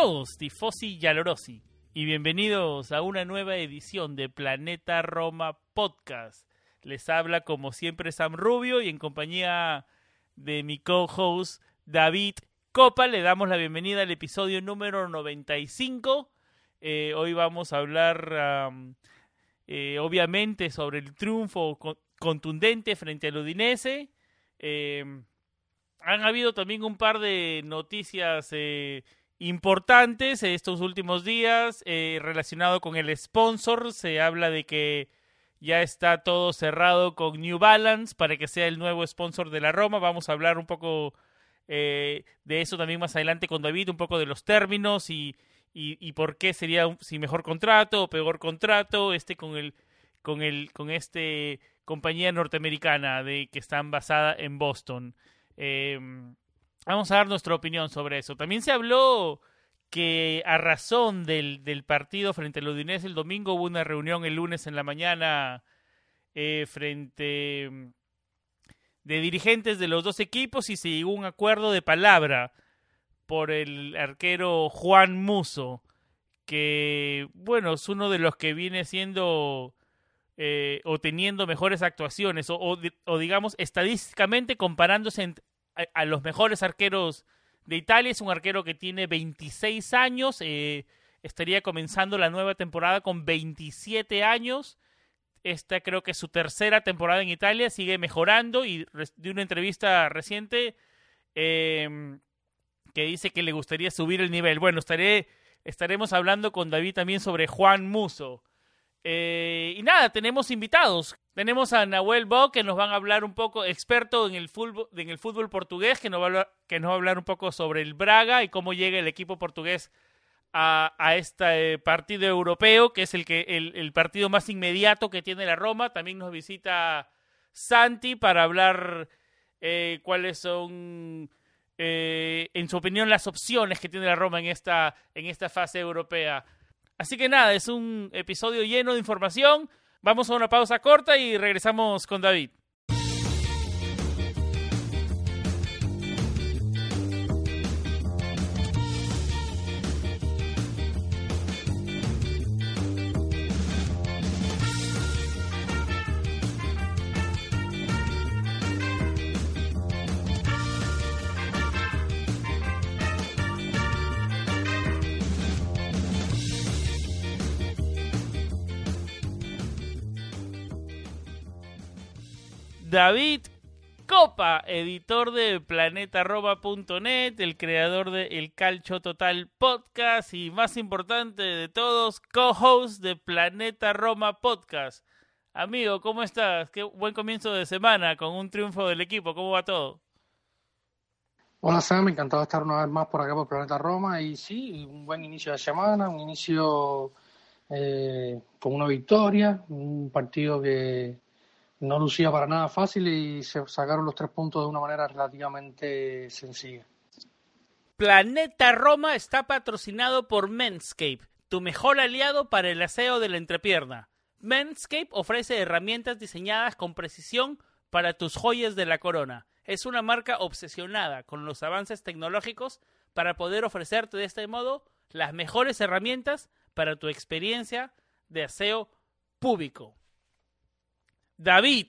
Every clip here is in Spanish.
Todos, tifosi y alorosi, y bienvenidos a una nueva edición de Planeta Roma Podcast. Les habla como siempre Sam Rubio y en compañía de mi co-host David Copa le damos la bienvenida al episodio número 95. Eh, hoy vamos a hablar eh, obviamente sobre el triunfo con- contundente frente al Udinese. Eh, han habido también un par de noticias eh, importantes estos últimos días eh, relacionado con el sponsor. Se habla de que ya está todo cerrado con New Balance para que sea el nuevo sponsor de la Roma. Vamos a hablar un poco eh, de eso también más adelante con David, un poco de los términos y, y, por qué sería si mejor contrato o peor contrato este con el con el con este compañía norteamericana de que están basada en Boston. Eh, vamos a dar nuestra opinión sobre eso. También se habló que a razón del, del partido frente al Udinese el domingo hubo una reunión el lunes en la mañana eh, frente mm, de dirigentes de los dos equipos y se llegó a un acuerdo de palabra por el arquero Juan Muso, que bueno, es uno de los que viene siendo eh, o teniendo mejores actuaciones o, o di- o digamos estadísticamente comparándose en- a, los mejores arqueros de Italia. Es un arquero que tiene 26 años, eh, estaría comenzando la nueva temporada con 27 años. Esta creo que es su tercera temporada en Italia, sigue mejorando y de una entrevista reciente eh, que dice que le gustaría subir el nivel. Bueno, estaré, estaremos hablando con David también sobre Juan Muso. Eh, y nada, tenemos invitados. Tenemos a Nahuel Bo, que nos van a hablar un poco, experto en el fútbol, en el fútbol portugués, que nos, va a hablar, un poco sobre el Braga y cómo llega el equipo portugués a, este eh, partido europeo, que es el, que, el, el partido más inmediato que tiene la Roma. También nos visita Santi para hablar eh, cuáles son, eh, en su opinión, las opciones que tiene la Roma en esta, en esta fase europea. Así que nada, es un episodio lleno de información. Vamos a una pausa corta y regresamos con David. David Copa, editor de planetaroma.net, el creador de El Calcio Total Podcast y más importante de todos, co-host de Planeta Roma Podcast. Amigo, ¿cómo estás? Qué buen comienzo de semana con un triunfo del equipo. ¿Cómo va todo? Hola Sam, encantado de estar una vez más por acá por Planeta Roma y sí, un buen inicio de semana, un inicio eh, con una victoria, un partido que no lucía para nada fácil y se sacaron los tres puntos de una manera relativamente sencilla. Planeta Roma está patrocinado por Manscape, tu mejor aliado para el aseo de la entrepierna. Manscape ofrece herramientas diseñadas con precisión para tus joyas de la corona. Es una marca obsesionada con los avances tecnológicos para poder ofrecerte de este modo las mejores herramientas para tu experiencia de aseo público. David,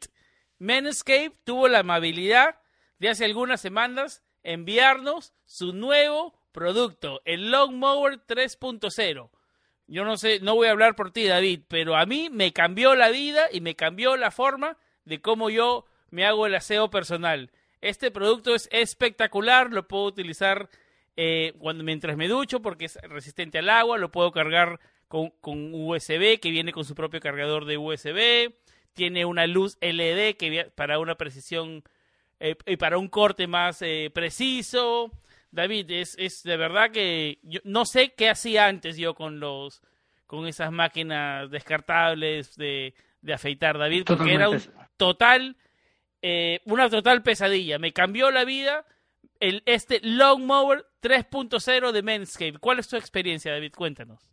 Manscaped tuvo la amabilidad de hace algunas semanas enviarnos su nuevo producto, el Lawnmower 3.0. Yo no sé, no voy a hablar por ti, David, pero a mí me cambió la vida y me cambió la forma de cómo yo me hago el aseo personal. Este producto es espectacular, lo puedo utilizar eh, cuando mientras me ducho porque es resistente al agua, lo puedo cargar con USB que viene con su propio cargador de USB, tiene una luz LED que para una precisión eh, y para un corte más eh, preciso. David, es, es de verdad que yo no sé qué hacía antes yo con los con esas máquinas descartables de, de afeitar, David, porque era un total, eh, una total pesadilla. Me cambió la vida el, este Mower 3.0 de Manscaped. ¿Cuál es tu experiencia, David? Cuéntanos.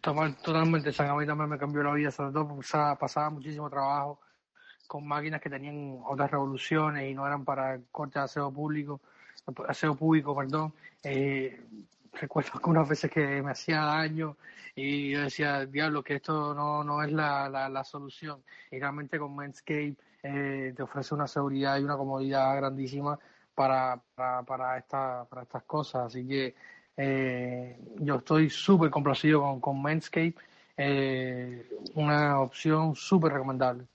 Totalmente, a mí también me cambió la vida, sobre todo porque pasaba muchísimo trabajo con máquinas que tenían otras revoluciones y no eran para corte de aseo público, aseo público, perdón. Eh, recuerdo algunas veces que me hacía daño y yo decía, diablo, que esto no, no es la, la, solución. Y realmente con Manscaped eh, te ofrece una seguridad y una comodidad grandísima para, para, para, esta, para estas cosas. Así que eh, yo estoy súper complacido con, con Manscaped, una opción súper recomendable.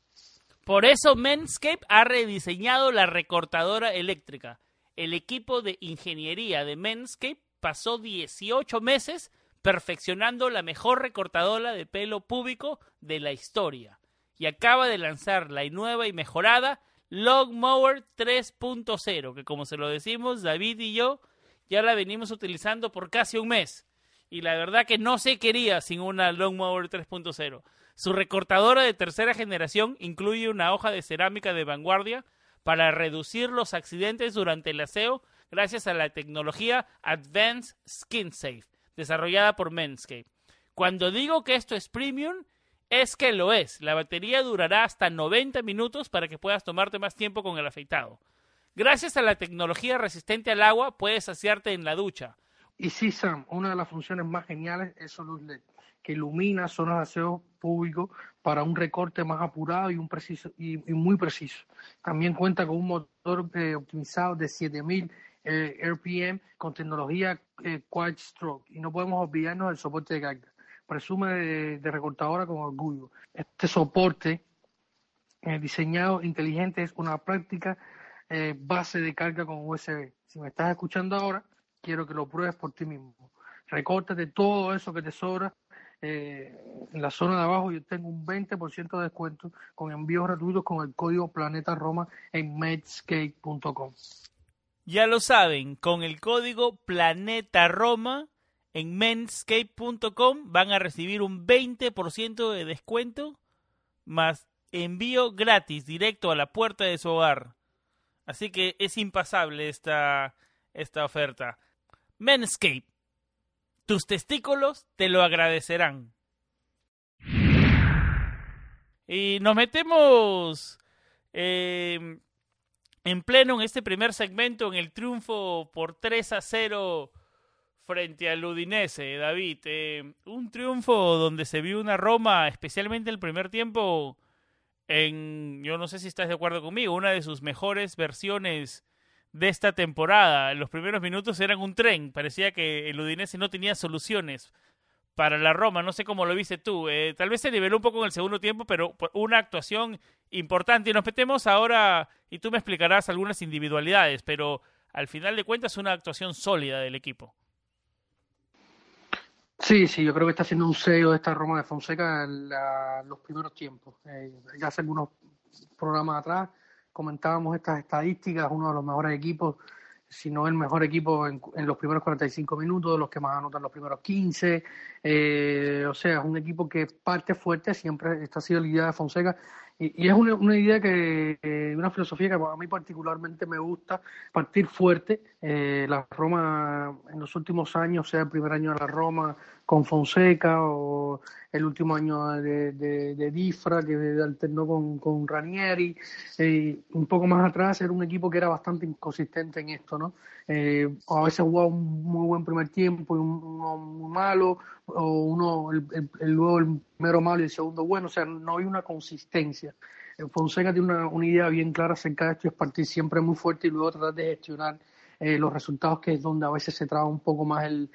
Por eso Manscaped ha rediseñado la recortadora eléctrica. El equipo de ingeniería de Manscaped pasó 18 meses perfeccionando la mejor recortadora de pelo público de la historia y acaba de lanzar la nueva y mejorada Logmower 3.0, que como se lo decimos, David y yo ya la venimos utilizando por casi un mes. Y la verdad que no se quería sin una Logmower 3.0. Su recortadora de tercera generación incluye una hoja de cerámica de vanguardia para reducir los accidentes durante el aseo gracias a la tecnología Advanced Skin Safe, desarrollada por Manscaped. Cuando digo que esto es premium, es que lo es. La batería durará hasta 90 minutos para que puedas tomarte más tiempo con el afeitado. Gracias a la tecnología resistente al agua, puedes saciarte en la ducha. Y sí, Sam, una de las funciones más geniales es su luz LED que ilumina zonas de aseo público para un recorte más apurado y, un preciso, y, muy preciso. También cuenta con un motor eh, optimizado de 7000 eh, RPM con tecnología eh, Quiet Stroke y no podemos olvidarnos del soporte de carga. Presume de, recortadora con orgullo. Este soporte eh, diseñado inteligente es una práctica base de carga con USB. Si me estás escuchando ahora, quiero que lo pruebes por ti mismo. Recórtate todo eso que te sobra eh, en la zona de abajo yo tengo un 20% de descuento con envíos gratuitos con el código Planeta Roma en medscape.com. Ya lo saben, con el código Planeta Roma en menscape.com van a recibir un 20% de descuento más envío gratis directo a la puerta de su hogar. Así que es impasable esta, esta oferta. Manscape tus testículos te lo agradecerán. Y nos metemos eh, en pleno en este primer segmento en el triunfo por 3 a 0 frente al Udinese, David. Eh, un triunfo donde se vio una Roma, especialmente el primer tiempo, en, yo no sé si estás de acuerdo conmigo, una de sus mejores versiones de esta temporada. Los primeros minutos eran un tren. Parecía que el Udinese no tenía soluciones para la Roma. No sé cómo lo viste tú. Eh, tal vez se niveló un poco en el segundo tiempo, pero una actuación importante. Y nos metemos ahora, y tú me explicarás algunas individualidades, pero al final de cuentas una actuación sólida del equipo. Sí, sí, yo creo que está haciendo un sello de esta Roma de Fonseca en los primeros tiempos. Eh, ya hace algunos programas atrás comentábamos estas estadísticas, uno de los mejores equipos, si no el mejor equipo en, los primeros 45 minutos, los que más anotan los primeros 15. Eh, o sea, es un equipo que parte fuerte, siempre esta ha sido la idea de Fonseca. Y, es una, una idea que, eh, una filosofía que a mí particularmente me gusta, partir fuerte. Eh, la Roma en los últimos años, sea el primer año de la Roma con Fonseca o el último año de, de, Difra que alternó con, con Ranieri. Eh, un poco más atrás era un equipo que era bastante inconsistente en esto, ¿no? Eh, a veces jugaba un muy buen primer tiempo y uno muy malo, o uno el, el, luego el primero malo y el segundo bueno, o sea, no había una consistencia. Eh, Fonseca tiene una, una idea bien clara acerca de esto, es partir siempre muy fuerte y luego tratar de gestionar los resultados, que es donde a veces se traba un poco más el,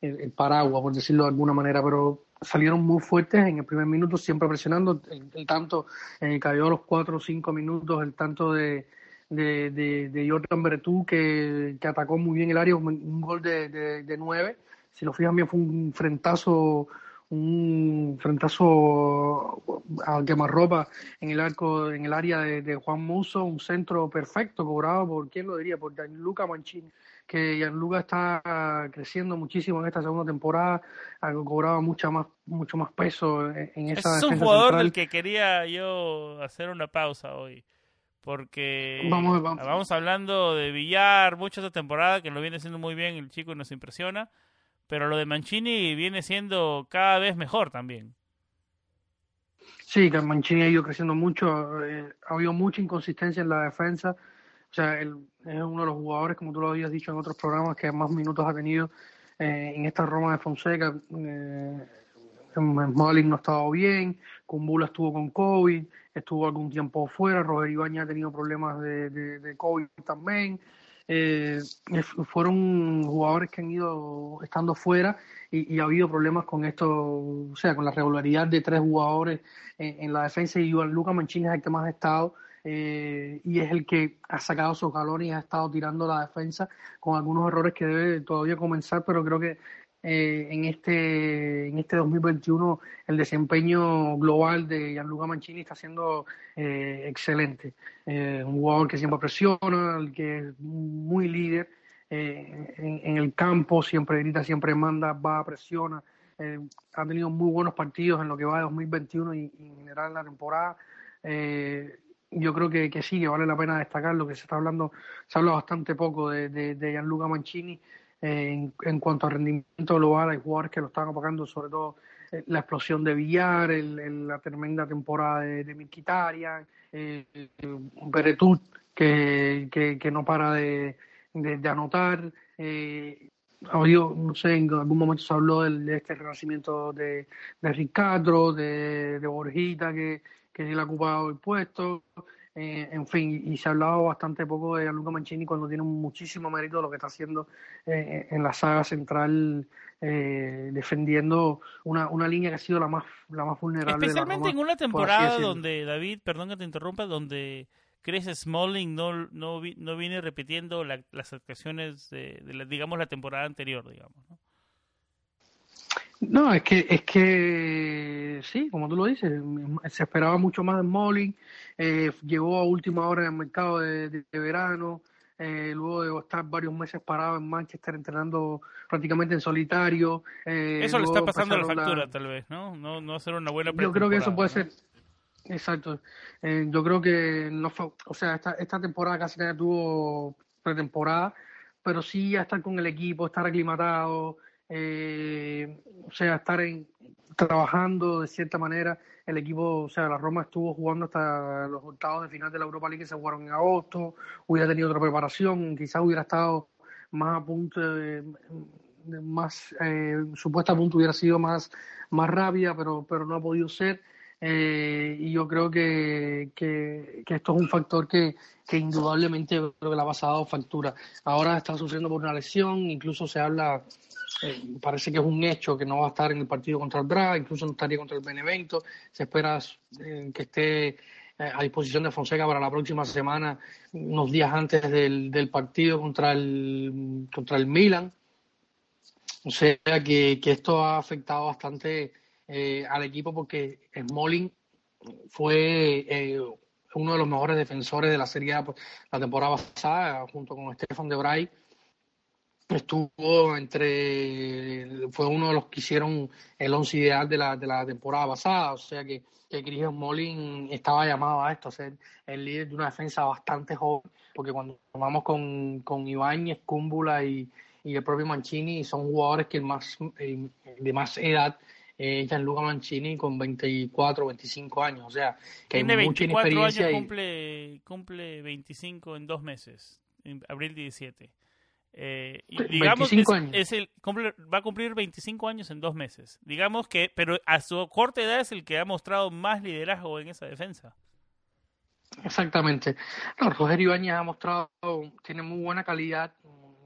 el, paraguas, por decirlo de alguna manera, pero salieron muy fuertes en el primer minuto, siempre presionando. El, tanto eh, cayó a los cuatro o cinco minutos, el tanto de, de, de, de Jordan Bertú, que, que, atacó muy bien el área, un, gol de, de, nueve. Si lo fijan bien, fue un frentazo un frentazo al quemarropa en el arco, en el área de, Juan Muso, un centro perfecto cobrado por, ¿quién lo diría? Por Gianluca Mancini, que Gianluca está creciendo muchísimo en esta segunda temporada, ha cobrado mucha más, mucho más peso en esa Es un jugador del que quería yo hacer una pausa hoy. Porque vamos, vamos. hablando de Villar, mucho esta temporada, que lo viene haciendo muy bien el chico y nos impresiona pero lo de Mancini viene siendo cada vez mejor también. Sí, que Mancini ha ido creciendo mucho, eh, ha habido mucha inconsistencia en la defensa. O sea, él es uno de los jugadores, como tú lo habías dicho en otros programas, que más minutos ha tenido eh, en esta Roma de Fonseca. Eh, no ha estado bien, Kumbula estuvo con COVID, estuvo algún tiempo fuera, Roger Ibañez ha tenido problemas de, COVID también eh, fueron jugadores que han ido estando fuera y, ha habido problemas con esto, o sea, con la regularidad de tres jugadores en, la defensa y Iván Luca Mancini es el que más ha estado eh, y es el que ha sacado sus galones y ha estado tirando la defensa con algunos errores que debe todavía comenzar, pero creo que eh, en este en este 2021 el desempeño global de Gianluca Mancini está siendo eh, excelente. Eh, un jugador que siempre presiona, el que es muy líder en, el campo, siempre grita, siempre manda, va, presiona. ha tenido muy buenos partidos en lo que va de 2021 y, en general en la temporada. Yo creo que, que, sí, que vale la pena destacar lo que se está hablando, se habla bastante poco de, de, Gianluca Mancini, en, en, cuanto a rendimiento global, hay jugadores que lo están apagando, sobre todo eh, la explosión de Villar, el, la tremenda temporada de, de Milquitarian, eh, que, que, no para de, de, anotar. Eh, no sé, en algún momento se habló de este renacimiento de, de Ricardo, de, de Borjita, que, que él ha ocupado el puesto. Eh, en fin, y se ha hablado bastante poco de Gianluca Mancini cuando tiene muchísimo mérito lo que está haciendo eh, en la saga central, eh, defendiendo una, una línea que ha sido la más, la más vulnerable. Especialmente en una temporada donde, David, perdón que te interrumpa, donde Chris Smalling no, no, no viene repitiendo las actuaciones de, de digamos, la temporada anterior, digamos. ¿no? No, es que, es que sí, como tú lo dices, se esperaba mucho más de Smalling, eh, llegó a última hora en el mercado de, verano, eh, luego de estar varios meses parado en Manchester entrenando prácticamente en solitario. Eh, eso le está pasando la factura, tal vez, ¿no? ¿no? No hacer una buena Yo creo que eso puede ser. Exacto. Eh, yo creo que no fue. O sea, esta, esta temporada casi nadie tuvo pretemporada, pero sí ya estar con el equipo, estar aclimatado eh, o sea, estar en, trabajando de cierta manera. El equipo, o sea, la Roma estuvo jugando hasta los octavos de final de la Europa League que se jugaron en agosto, hubiera tenido otra preparación, quizás hubiera estado más a punto, de, más eh, supuesta a punto hubiera sido más, más rápida, pero, pero no ha podido ser. Eh, y yo creo que, que, que, esto es un factor que, que indudablemente creo que le ha pasado factura. Ahora está sufriendo por una lesión, incluso se habla eh, parece que es un hecho que no va a estar en el partido contra el Bra, incluso no estaría contra el Benevento. Se espera eh, que esté eh, a disposición de Fonseca para la próxima semana, unos días antes del, del partido contra el, contra el Milan. O sea que, que esto ha afectado bastante al equipo porque Smalling fue uno de los mejores defensores de la Serie A pues, la temporada pasada, junto con Stefan de Vrij estuvo entre fue uno de los que hicieron el once ideal de la, de la temporada pasada o sea que, que Chris Molin estaba llamado a esto a ser el líder de una defensa bastante joven porque cuando tomamos con, con Ibáñez, Cúmbula y, y el propio Mancini son jugadores que más eh, de más edad eh, Gianluca Mancini con 24 25 años o sea que tiene 24 años cumple cumple 25 en dos meses en abril 17 eh, digamos es, el, va a cumplir 25 años en dos meses. Digamos que, pero a su corta edad es el que ha mostrado más liderazgo en esa defensa. Exactamente. No, Rogerio Ibáñez ha mostrado, tiene muy buena calidad,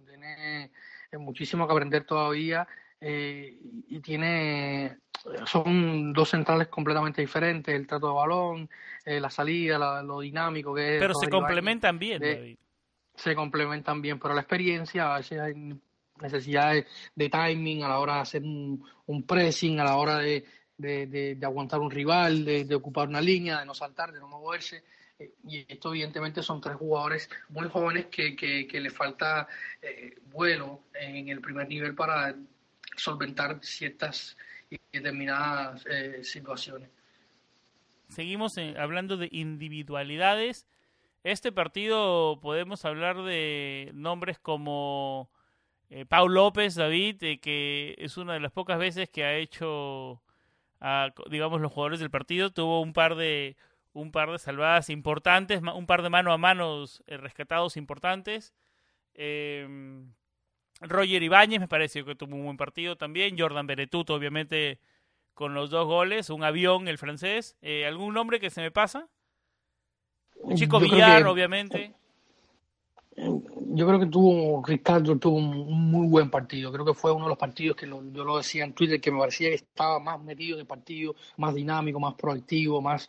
tiene muchísimo que aprender todavía eh, y tiene, son dos centrales completamente diferentes, el trato de balón, eh, la salida, lo dinámico que es. Pero se complementan bien, David. Se complementan bien, pero la experiencia, a veces hay necesidades de timing a la hora de hacer un, pressing, a la hora de, de, aguantar un rival, de, ocupar una línea, de no saltar, de no moverse. Eh, y esto evidentemente son tres jugadores muy jóvenes que, que, le falta eh, vuelo en el primer nivel para solventar ciertas y determinadas eh, situaciones. Seguimos eh, hablando de individualidades. Este partido podemos hablar de nombres como eh, Paul López, David, que es una de las pocas veces que ha hecho, digamos, los jugadores del partido. Tuvo un par de un par de salvadas importantes, un par de mano a manos rescatados importantes. Eh, Roger Ibáñez me pareció que tuvo un buen partido también. Jordan Beretuto, obviamente, con los dos goles. Un avión, el francés. Eh, ¿Algún nombre que se me pasa? Chico Villar, obviamente. Yo creo que tuvo, Ricardo tuvo un muy buen partido. Creo que fue uno de los partidos que yo lo decía en Twitter, que me parecía que estaba más metido en el partido, más dinámico, más proactivo, más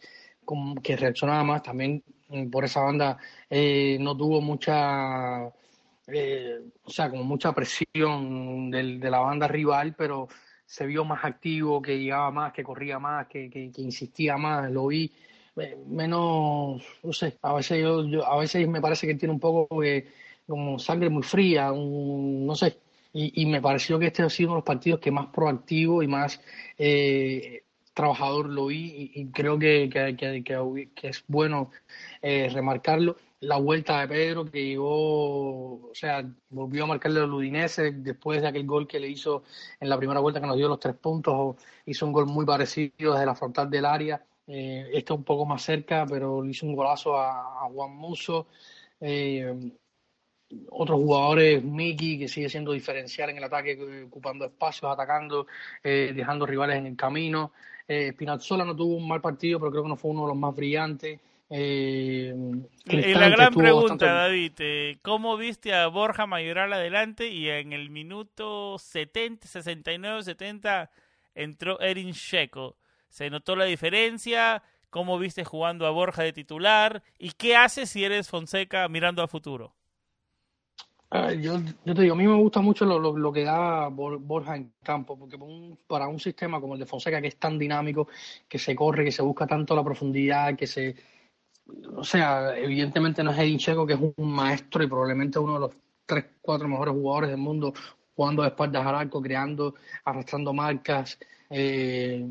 que reaccionaba más. También mm, por esa banda eh, no tuvo mucha eh, o sea, como mucha presión del, de la banda rival, pero se vio más activo, que llegaba más, que corría más, que, que, insistía más, lo vi menos, no sé, a veces yo, a veces me parece que tiene un poco como sangre muy fría, no sé, y, me pareció que este ha sido uno de los partidos que más proactivo y más eh, trabajador lo vi y, creo que, que, que, es bueno eh, remarcarlo. La vuelta de Pedro, que llegó, o sea, volvió a marcarle al Udinese después de aquel gol que le hizo en la primera vuelta que nos dio los tres puntos, hizo un gol muy parecido desde la frontal del área, eh, este un poco más cerca, pero le hizo un golazo a, Juan Muso. Eh, otros jugadores, Miki, que sigue siendo diferencial en el ataque, ocupando espacios, atacando, eh, dejando rivales en el camino. Eh, no tuvo un mal partido, pero creo que no fue uno de los más brillantes. Eh, la gran pregunta, David, eh, ¿cómo viste a Borja Mayoral adelante y en el minuto 70, 69, 70 entró Erin Checo? ¿Se notó la diferencia? ¿Cómo viste jugando a Borja de titular? ¿Y qué haces si eres Fonseca mirando a futuro? Yo, yo, te digo, a mí me gusta mucho lo, lo, que da Borja en campo, porque para un sistema como el de Fonseca, que es tan dinámico, que se corre, que se busca tanto la profundidad, que se, o sea, evidentemente no es Edin Checo, que es un maestro y probablemente uno de los tres, cuatro mejores jugadores del mundo, jugando de espaldas al arco, creando, arrastrando marcas. Eh,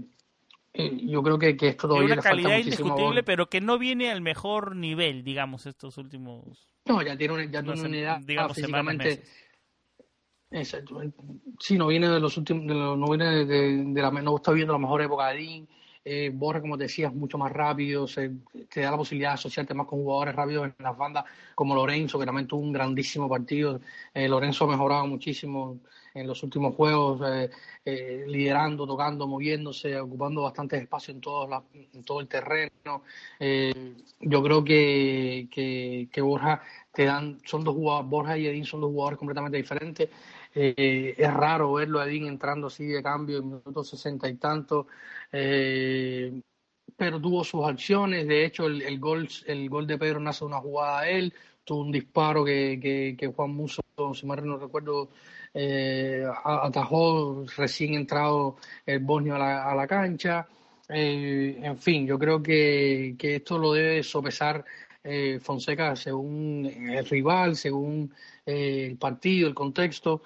yo creo que, que esto todavía una calidad indiscutible, pero que no viene al mejor nivel, digamos, estos últimos. No, ya tiene una, ya tiene una edad digamos, físicamente. Exacto. Sí, no viene de los últimos, no viene de, la, no está viendo la mejor época de Dean eh, Borja, como te decías, mucho más rápido, se, te da la posibilidad de asociarte más con jugadores rápidos en las bandas, como Lorenzo, que también tuvo un grandísimo partido. Eh, Lorenzo ha mejorado muchísimo en los últimos juegos, eh, eh, liderando, tocando, moviéndose, ocupando bastante espacio en todo, en todo el terreno. yo creo que, que, Borja te dan, son dos jugadores, Borja y Edín son dos jugadores completamente diferentes. es raro verlo a Edín entrando así de cambio en minutos sesenta y tanto eh, pero tuvo sus acciones. De hecho, el, el, gol, el gol de Pedro nace de una jugada a él. Tuvo un disparo que, que, Juan Muso, si mal no recuerdo, eh, atajó recién entrado el Bosnio a la, a la cancha. Eh, en fin, yo creo que, que esto lo debe sopesar eh, Fonseca según el rival, según eh, el partido, el contexto,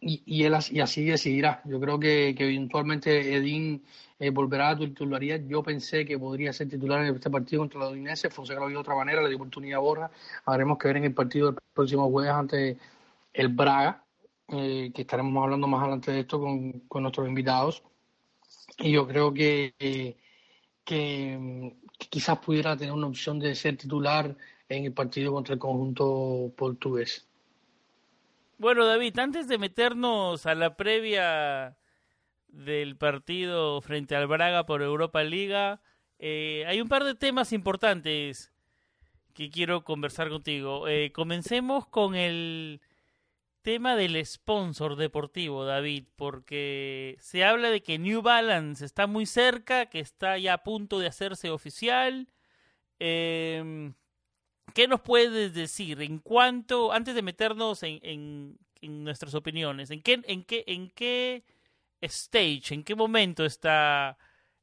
y, él, y así decidirá. Yo creo que, que eventualmente Edín eh, volverá a titularidad. Yo pensé que podría ser titular en este partido contra la Udinese. Fonseca lo vio de otra manera, le dio oportunidad a Borja. Habremos que ver en el partido del próximo jueves ante el Braga, eh, que estaremos hablando más adelante de esto con, con nuestros invitados. Y yo creo que, que, quizás pudiera tener una opción de ser titular en el partido contra el conjunto portugués. Bueno, David, antes de meternos a la previa del partido frente al Braga por Europa Liga, eh, hay un par de temas importantes que quiero conversar contigo. Eh, comencemos con el tema del sponsor deportivo, David, porque se habla de que New Balance está muy cerca, que está ya a punto de hacerse oficial. Em, ¿Qué nos puedes decir en cuanto, antes de meternos en, nuestras opiniones, en qué, en qué, en qué stage, en qué momento está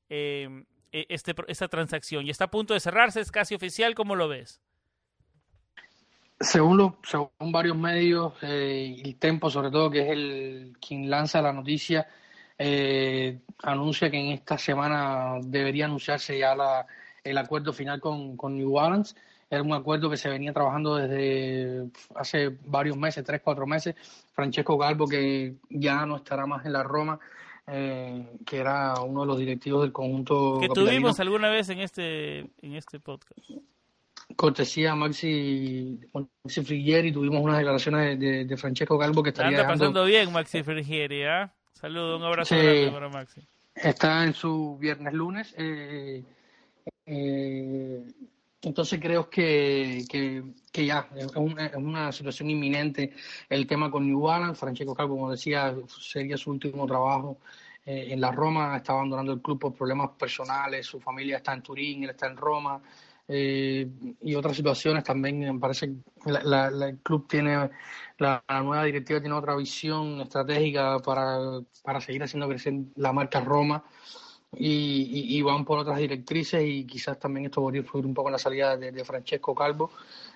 em, e, este, esta transacción? ¿Ya está a punto de cerrarse? ¿Es casi oficial? ¿Cómo lo ves? Según, lo, según varios medios, eh, el Tempo sobre todo, que es el quien lanza la noticia, eh, anuncia que en esta semana debería anunciarse ya la, el acuerdo final con, con New Balance. Era un acuerdo que se venía trabajando desde hace varios meses, tres, cuatro meses. Francesco Galvo, que ya no estará más en la Roma, eh, que era uno de los directivos del conjunto. Que tuvimos alguna vez en este, en este podcast cortesía Maxi, Maxi Frigieri, tuvimos unas declaraciones de, Francesco Galvo que estaría Anda pasando bien Maxi Frigieri, ¿ah? Saludos, un abrazo para Maxi. Está en su viernes lunes. Eh, eh, entonces creo que, que, ya es una, situación inminente el tema con New Balance. Francesco Calvo, como decía, sería su último trabajo eh, en la Roma. Está abandonando el club por problemas personales. Su familia está en Turín, él está en Roma. Eh, y otras situaciones también me parece que la, el club tiene la, nueva directiva tiene otra visión estratégica para, para seguir haciendo crecer la marca Roma y, van por otras directrices y quizás también esto podría influir un poco en la salida de, Francesco Calvo.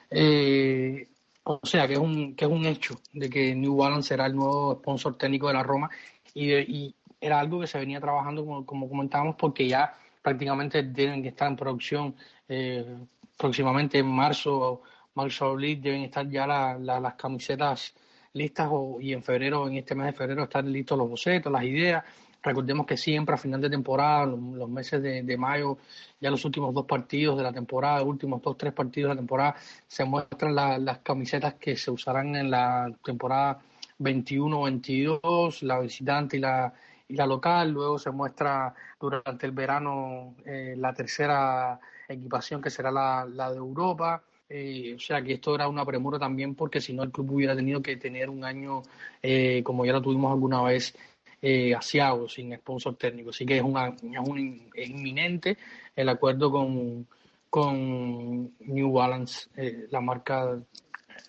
Eh, o sea que es un que es un hecho de que New Balance será el nuevo sponsor técnico de la Roma y, y era algo que se venía trabajando como, como comentábamos porque ya prácticamente tienen que estar en producción eh, próximamente en marzo, marzo abril deben estar ya las camisetas listas y en febrero, en este mes de febrero, están listos los bocetos, las ideas. Recordemos que siempre a final de temporada, los, meses de, mayo, ya los últimos dos partidos de la temporada, los últimos dos, tres partidos de la temporada, se muestran las camisetas que se usarán en la temporada 21-22, la visitante y la, la local. Luego se muestra durante el verano eh, la tercera equipación que será la, la de Europa. Eh, o sea que esto era una premura también porque si no el club hubiera tenido que tener un año eh, como ya lo tuvimos alguna vez eh, sin sponsor técnico. Así que es, una, es, un, inminente el acuerdo con, con New Balance, eh, la marca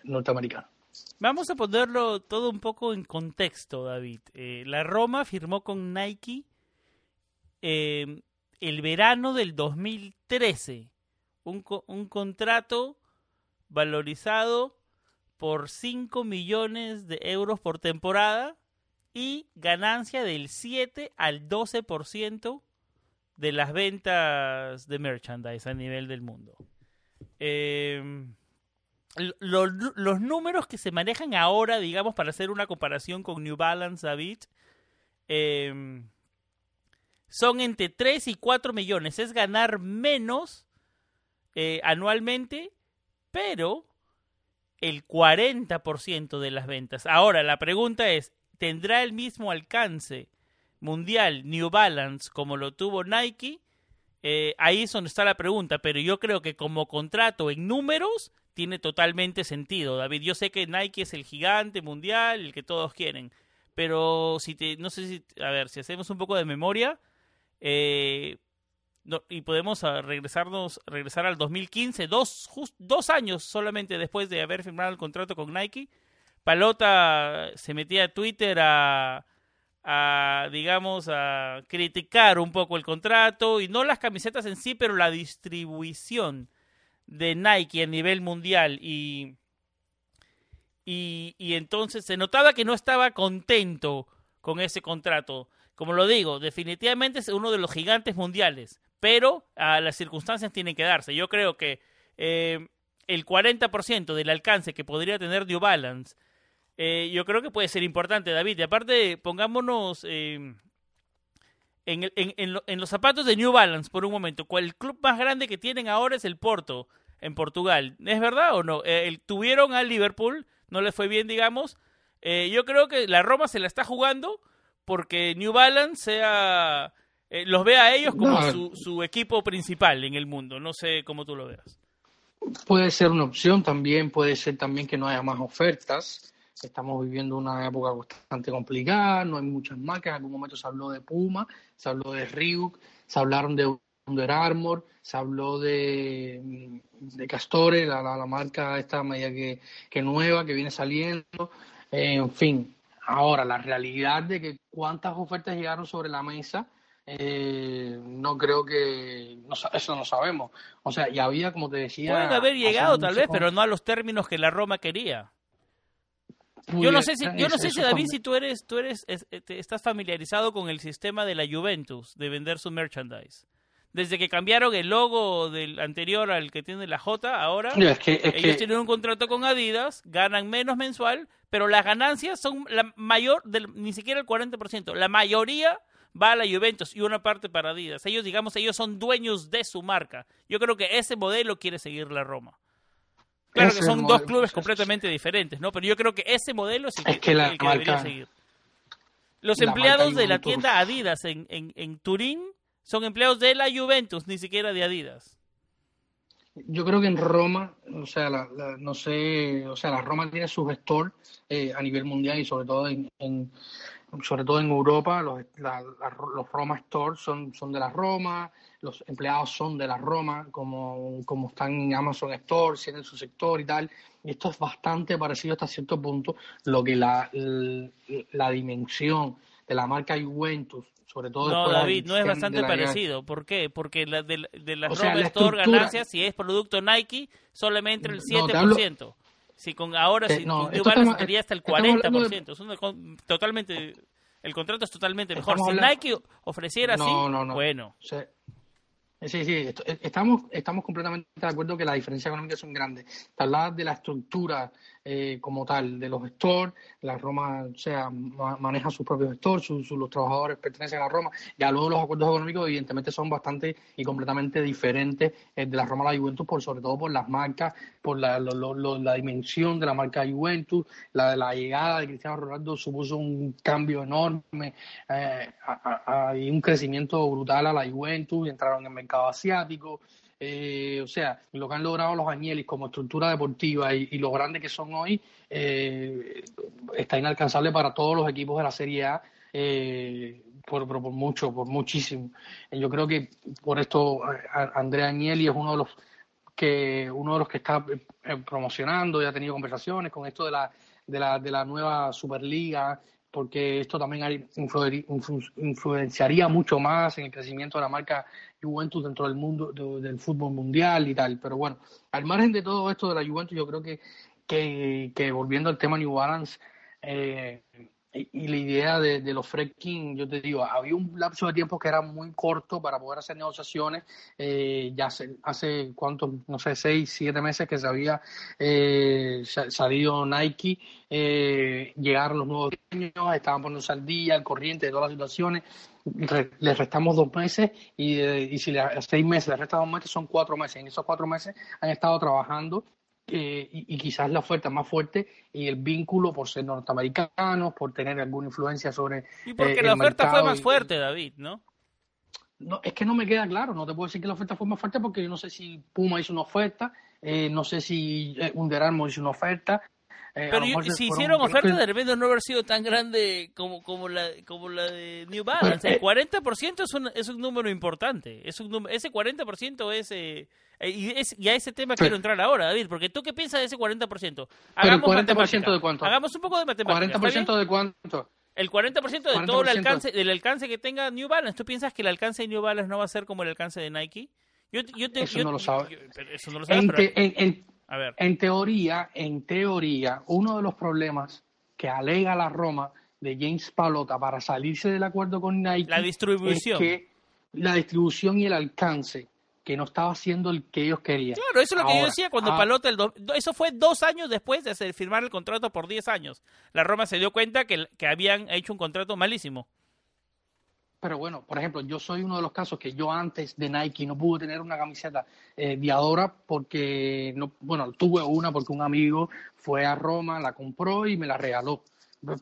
norteamericana. Vamos a ponerlo todo un poco en contexto, David. la Roma firmó con Nike el verano del 2013. Un, un contrato valorizado por 5 millones de euros por temporada y ganancia del 7 al 12% de las ventas de merchandise a nivel del mundo. Los números que se manejan ahora, digamos, para hacer una comparación con New Balance, David, eh, son entre 3 y 4 millones. Es ganar menos eh, anualmente, pero el 40% de las ventas. Ahora, la pregunta es, ¿tendrá el mismo alcance mundial New Balance como lo tuvo Nike? Eh, ahí es donde está la pregunta, pero yo creo que como contrato en números tiene totalmente sentido, David. Yo sé que Nike es el gigante mundial, el que todos quieren, pero si te, no sé si, a ver, si hacemos un poco de memoria, eh, y podemos ah, regresarnos, regresar al 2015, dos, dos años solamente después de haber firmado el contrato con Nike. Palota se metía a Twitter a, a, digamos, a criticar un poco el contrato y no las camisetas en sí, pero la distribución de Nike a nivel mundial y, y, y entonces se notaba que no estaba contento con ese contrato como lo digo, definitivamente es uno de los gigantes mundiales, pero a las circunstancias tienen que darse. Yo creo que eh, el 40% del alcance que podría tener New Balance, eh, yo creo que puede ser importante, David. Y aparte, pongámonos eh, en, en, los zapatos de New Balance por un momento. El club más grande que tienen ahora es el Porto, en Portugal. ¿Es verdad o no? tuvieron al Liverpool, no le fue bien, digamos. yo creo que la Roma se la está jugando porque New Balance sea eh, los ve a ellos como su, su, equipo principal en el mundo. No sé cómo tú lo veas. Puede ser una opción también, puede ser también que no haya más ofertas. Estamos viviendo una época bastante complicada, no hay muchas marcas, en algún momento se habló de Puma, se habló de Ryuk, se hablaron de Under Armour, se habló de, de Castore, la, la, marca esta media que, que nueva, que viene saliendo, en fin. Ahora, la realidad de que cuántas ofertas llegaron sobre la mesa, eh, no creo que no, eso no sabemos. O sea, y había, como te decía... Pueden haber llegado tal vez, pero no a los términos que la Roma quería. Yo no sé si, yo no sé si David, si tú eres, tú eres, estás familiarizado con el sistema de la Juventus de vender su merchandise. Desde que cambiaron el logo del anterior al que tiene la J, ahora ellos tienen un contrato con Adidas, ganan menos mensual, pero las ganancias son la mayor, del, ni siquiera el 40%. La mayoría va a la Juventus y una parte para Adidas. Ellos, digamos, ellos son dueños de su marca. Yo creo que ese modelo quiere seguir la Roma. Claro que son dos clubes completamente diferentes, ¿no? Pero yo creo que ese modelo es el que, debería seguir. Los empleados de la tienda Adidas en, en, en Turín son empleados de la Juventus, ni siquiera de Adidas. Yo creo que en Roma, o sea, la, no sé, o sea, la Roma tiene su gestor eh, a nivel mundial y sobre todo en, sobre todo en Europa, los, los Roma Stores son, son de la Roma, los empleados son de la Roma, como, como están en Amazon Store, tienen su sector y tal. Y esto es bastante parecido hasta cierto punto, lo que la, la, dimensión de la marca Juventus, sobre todo... No, David, no es bastante parecido. ¿Por qué? Porque la de, de la Roma Store ganancias, si es producto Nike, solamente el 7%. Si con ahora, si con New Balance sería hasta el 40%. Es totalmente, el contrato es totalmente mejor. Si Nike ofreciera así, bueno. Sí, sí, estamos, estamos completamente de acuerdo que las diferencias económicas son grandes. Te hablabas de la estructura eh, como tal, de los stores, la Roma o sea, maneja sus propios stores, los trabajadores pertenecen a Roma, ya luego los acuerdos económicos evidentemente son bastante y completamente diferentes eh, de la Roma a la Juventus, por, sobre todo por las marcas, por la, la dimensión de la marca Juventus, la, la llegada de Cristiano Ronaldo supuso un cambio enorme eh, y un crecimiento brutal a la Juventus, entraron en el mercado asiático, eh, o sea, lo que han logrado los Añelis como estructura deportiva y, lo grande que son hoy, eh, está inalcanzable para todos los equipos de la Serie A. Eh, por, mucho, por muchísimo. Yo creo que por esto Andrea Agnelli es uno de los que uno de los que está promocionando y ha tenido conversaciones con esto de la de la, de la nueva Superliga porque esto también influenciaría mucho más en el crecimiento de la marca Juventus dentro del mundo del fútbol mundial y tal. Pero bueno, al margen de todo esto de la Juventus, yo creo que, que, volviendo al tema New Balance, eh, y, la idea de, los Fred King, yo te digo, había un lapso de tiempo que era muy corto para poder hacer negociaciones. Eh, ya hace, hace cuántos, no sé, seis, siete meses que se había eh, salido Nike, eh, llegaron los nuevos años, estaban poniéndose al día, al corriente de todas las situaciones. les restamos dos meses y, y si a seis meses les resta dos meses, son cuatro meses. En esos cuatro meses han estado trabajando eh, y, quizás la oferta más fuerte y el vínculo por ser norteamericanos, por tener alguna influencia sobre. Y porque eh, la oferta fue más fuerte, David, ¿no? No, es que no me queda claro, no te puedo decir que la oferta fue más fuerte porque yo no sé si Puma hizo una oferta, eh, no sé si Under Armour hizo una oferta, pero si hicieron ofertas, de repente no haber sido tan grande como, como, la, como la de New Balance. El 40% es un, es un número importante. Es un, ese 40% es, eh, y, es... Y a ese tema quiero entrar ahora, David, porque tú qué piensas de ese 40%? Hagamos ¿Pero el 40% de cuánto? Hagamos un poco de matemáticas. ¿40% de cuánto? El 40%, de todo el alcance, del alcance que tenga New Balance. ¿Tú piensas que el alcance de New Balance no va a ser como el alcance de Nike? Yo, yo eso, no lo sabes. eso no lo sabes. En, en teoría, en teoría, uno de los problemas que alega la Roma de James Palota para salirse del acuerdo con Nike la distribución. es que la distribución y el alcance que no estaba haciendo el que ellos querían. Claro, eso es lo que yo decía cuando ah, Palota, el eso fue dos años después de firmar el contrato por 10 años. La Roma se dio cuenta que, que habían hecho un contrato malísimo. Pero bueno, por ejemplo, yo soy uno de los casos que yo antes de Nike no pude tener una camiseta eh, Viadora porque, no, bueno, tuve una porque un amigo fue a Roma, la compró y me la regaló.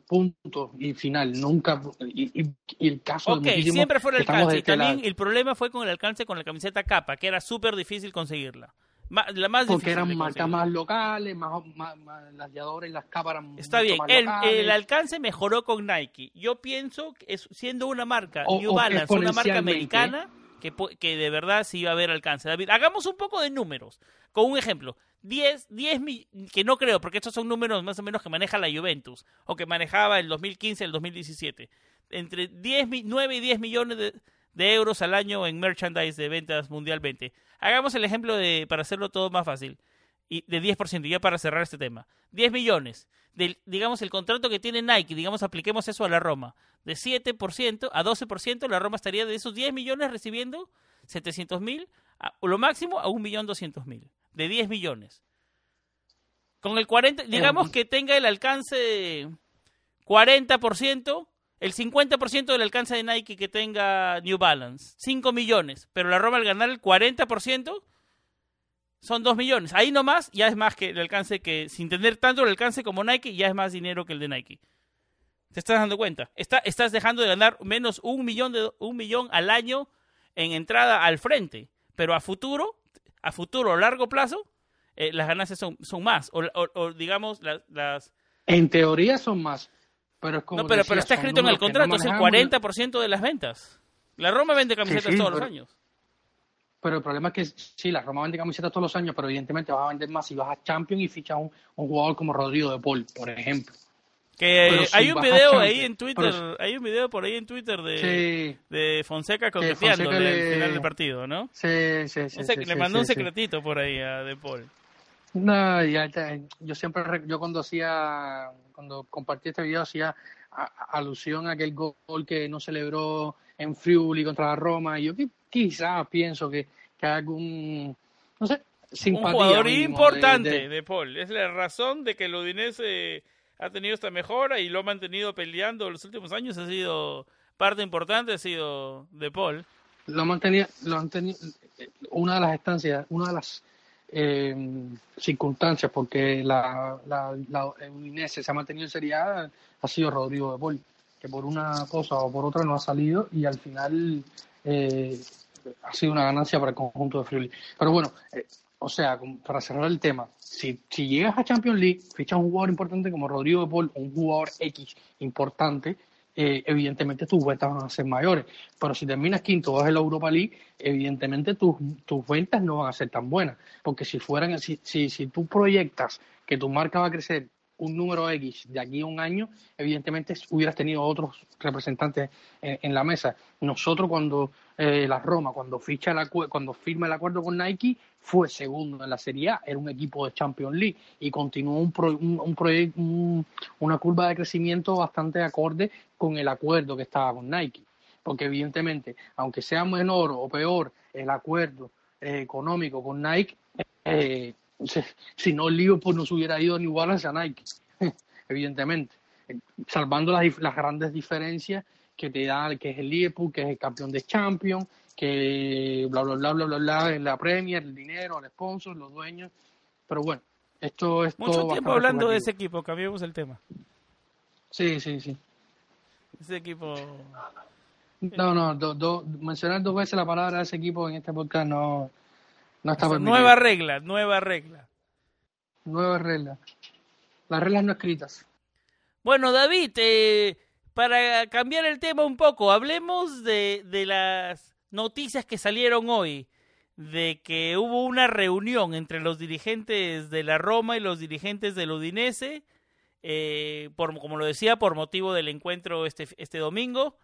Punto y final. Nunca. Y, el caso. Ok, siempre fue el alcance. Y también el problema fue con el alcance con la camiseta capa, que era súper difícil conseguirla. La más Porque eran marcas más locales, más, más, las y las eran Está bien, el, el, alcance mejoró con Nike. Yo pienso que siendo una marca, New Balance, una marca americana, que, que de verdad sí iba a haber alcance. David, hagamos un poco de números. Con un ejemplo, 10, 10 que no creo, porque estos son números más o menos que maneja la Juventus, o que manejaba el 2015 el 2017. Entre 10, 9 y 10 millones de, de euros al año en merchandise de ventas mundialmente. Hagamos el ejemplo de, para hacerlo todo más fácil, y de 10%, ya para cerrar este tema. 10 millones, digamos el contrato que tiene Nike, digamos apliquemos eso a la Roma, de 7% a 12%, la Roma estaría de esos 10 millones recibiendo 700 mil, o lo máximo a 1.200.000, de 10 millones. Con el 40, digamos que tenga el alcance 40%, el 50% del alcance de Nike que tenga New Balance, 5 millones, pero la Roma al ganar el 40% son 2 millones. Ahí nomás ya es más que el alcance que, sin tener tanto el alcance como Nike, ya es más dinero que el de Nike. ¿Te estás dando cuenta? Está, estás dejando de ganar menos un millón, de, un millón al año en entrada al frente, pero a futuro, a futuro, a largo plazo, eh, las ganancias son, son más, o, digamos, las, las... En teoría son más, pero no, pero, pero está escrito en el contrato, es el 40% de las ventas. La Roma vende camisetas todos los años. Pero el problema es que sí, la Roma vende camisetas todos los años, pero evidentemente vas a vender más si vas a Champions y fichas un, un jugador como Rodrigo de Paul, por ejemplo. Que hay un video ahí en Twitter, hay un video por ahí en Twitter de, de Fonseca coqueteando el final del partido, ¿no? Sí, sí, sí. le mandó un secretito por ahí a De Paul. No, ya, yo siempre, yo cuando hacía, cuando compartí este video hacía alusión a aquel gol que no celebró en Friuli contra la Roma, y yo quizás pienso que, que hay algún, no sé, simpatía. Un jugador importante de, Paul, es la razón de que el Udinese ha tenido esta mejora y lo ha mantenido peleando los últimos años, ha sido parte importante, ha sido de Paul. Lo mantenía, lo han tenido, una de las estancias, una de las eh, circunstancias, porque la, la, la se ha mantenido en Serie A, ha sido Rodrigo de Paul, que por una cosa o por otra no ha salido y al final eh, ha sido una ganancia para el conjunto de Friuli. Pero bueno, eh, o sea, para cerrar el tema, si, si llegas a Champions League, fichas un jugador importante como Rodrigo de Paul, un jugador X importante, eh, evidentemente tus ventas van a ser mayores. Pero si terminas quinto vas en la Europa League, evidentemente tus, tus ventas no van a ser tan buenas. Porque si fueran, si, si, si tú proyectas que tu marca va a crecer un número X de aquí a un año, evidentemente hubieras tenido otros representantes en, la mesa. Nosotros cuando eh, la Roma, cuando ficha el cuando firma el acuerdo con Nike, fue segundo en la Serie A, era un equipo de Champions League y continuó un, un, proyecto, una curva de crecimiento bastante acorde con el acuerdo que estaba con Nike. Porque evidentemente, aunque sea menor o peor el acuerdo eh, económico con Nike, eh, si no Liverpool no se hubiera ido ni Wallace a Nike, evidentemente, salvando las, las, grandes diferencias que te da, que es el Liverpool, que es el campeón de Champions, que bla, bla, bla, bla, bla, bla, la Premier, el dinero, el sponsor, los dueños, pero bueno, esto es Mucho tiempo hablando de ese equipo, cambiamos el tema. Sí, sí, sí. Ese equipo... No, no, mencionar dos veces la palabra de ese equipo en este podcast no, Nueva regla, nueva regla. Nueva regla. Las reglas no escritas. Bueno, David, eh, para cambiar el tema un poco, hablemos de, de las noticias que salieron hoy de que hubo una reunión entre los dirigentes de la Roma y los dirigentes del Udinese, eh, por, como lo decía, por motivo del encuentro este, este domingo.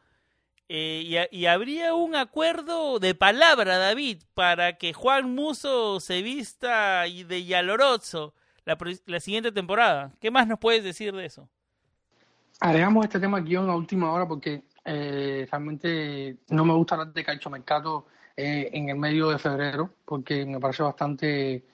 Eh, y, habría un acuerdo de palabra, David, para que Juan Muso se vista de Yalorozzo la, la siguiente temporada. ¿Qué más nos puedes decir de eso? Agregamos este tema aquí en la última hora porque eh, realmente no me gusta hablar de Calcio Mercato eh, en el medio de febrero porque me parece bastante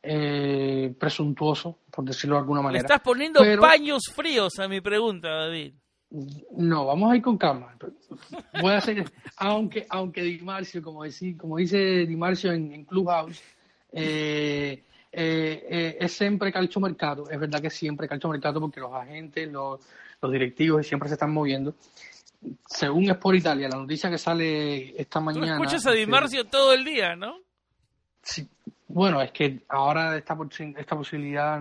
presuntuoso, por decirlo de alguna manera. estás poniendo paños fríos a mi pregunta, David. No, vamos a ir con calma. Voy a hacer, aunque, aunque Di Marcio, como, decir, como dice Di Marcio en, Clubhouse, eh, eh, eh, es siempre calcio mercado. Es verdad que siempre calcio mercado porque los agentes, los, los directivos siempre se están moviendo. Según Sport Italia, la noticia que sale esta mañana. Tú escuchas a Di Marcio todo el día, ¿no? Sí, Bueno, es que ahora esta, esta posibilidad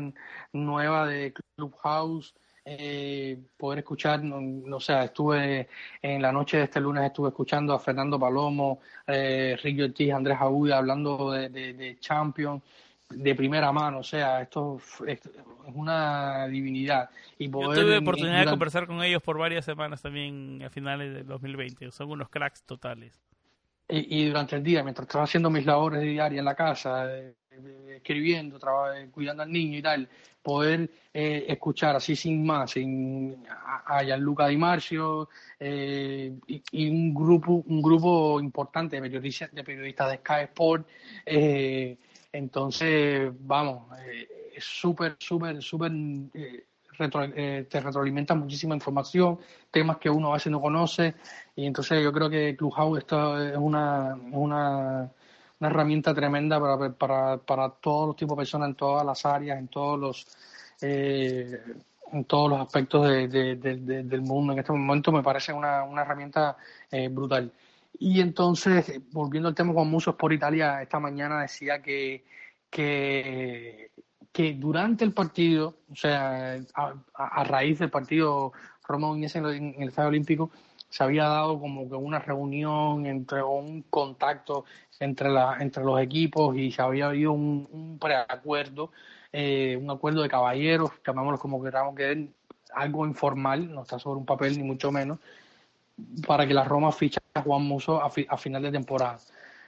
nueva de Clubhouse, eh, poder escuchar, no, sé, estuve en la noche de este lunes, estuve escuchando a Fernando Palomo, eh, Ricky Ortiz, Andrés Aguda hablando de, de, de Champions de primera mano, o sea, esto es, una divinidad. Y Yo tuve oportunidad de conversar con ellos por varias semanas también a finales del 2020, son unos cracks totales. Y, durante el día, mientras estaba haciendo mis labores diarias en la casa, eh, escribiendo, cuidando al niño y tal, poder eh, escuchar así sin más sin, a, Gianluca Di Marcio eh, y, un grupo un grupo importante de periodistas de, periodistas de Sky Sport entonces, vamos, eh, es súper, súper, súper, eh, eh, te retroalimenta muchísima información, temas que uno a veces no conoce, y entonces yo creo que Clubhouse esto es una, una, una herramienta tremenda para, para, para todos los tipos de personas en todas las áreas, en todos los en todos los aspectos de, del mundo. En este momento me parece una, una herramienta brutal. Y entonces, volviendo al tema con Musos por Italia, esta mañana decía que, que, que durante el partido, o sea, a, raíz del partido Roma Uniés en, el Estadio Olímpico, se había dado como que una reunión entre un contacto entre la, entre los equipos y se había habido un, preacuerdo, eh, un acuerdo de caballeros, llamámoslo como queramos que algo informal, no está sobre un papel ni mucho menos, para que la Roma ficha a Juan Muso a, final de temporada.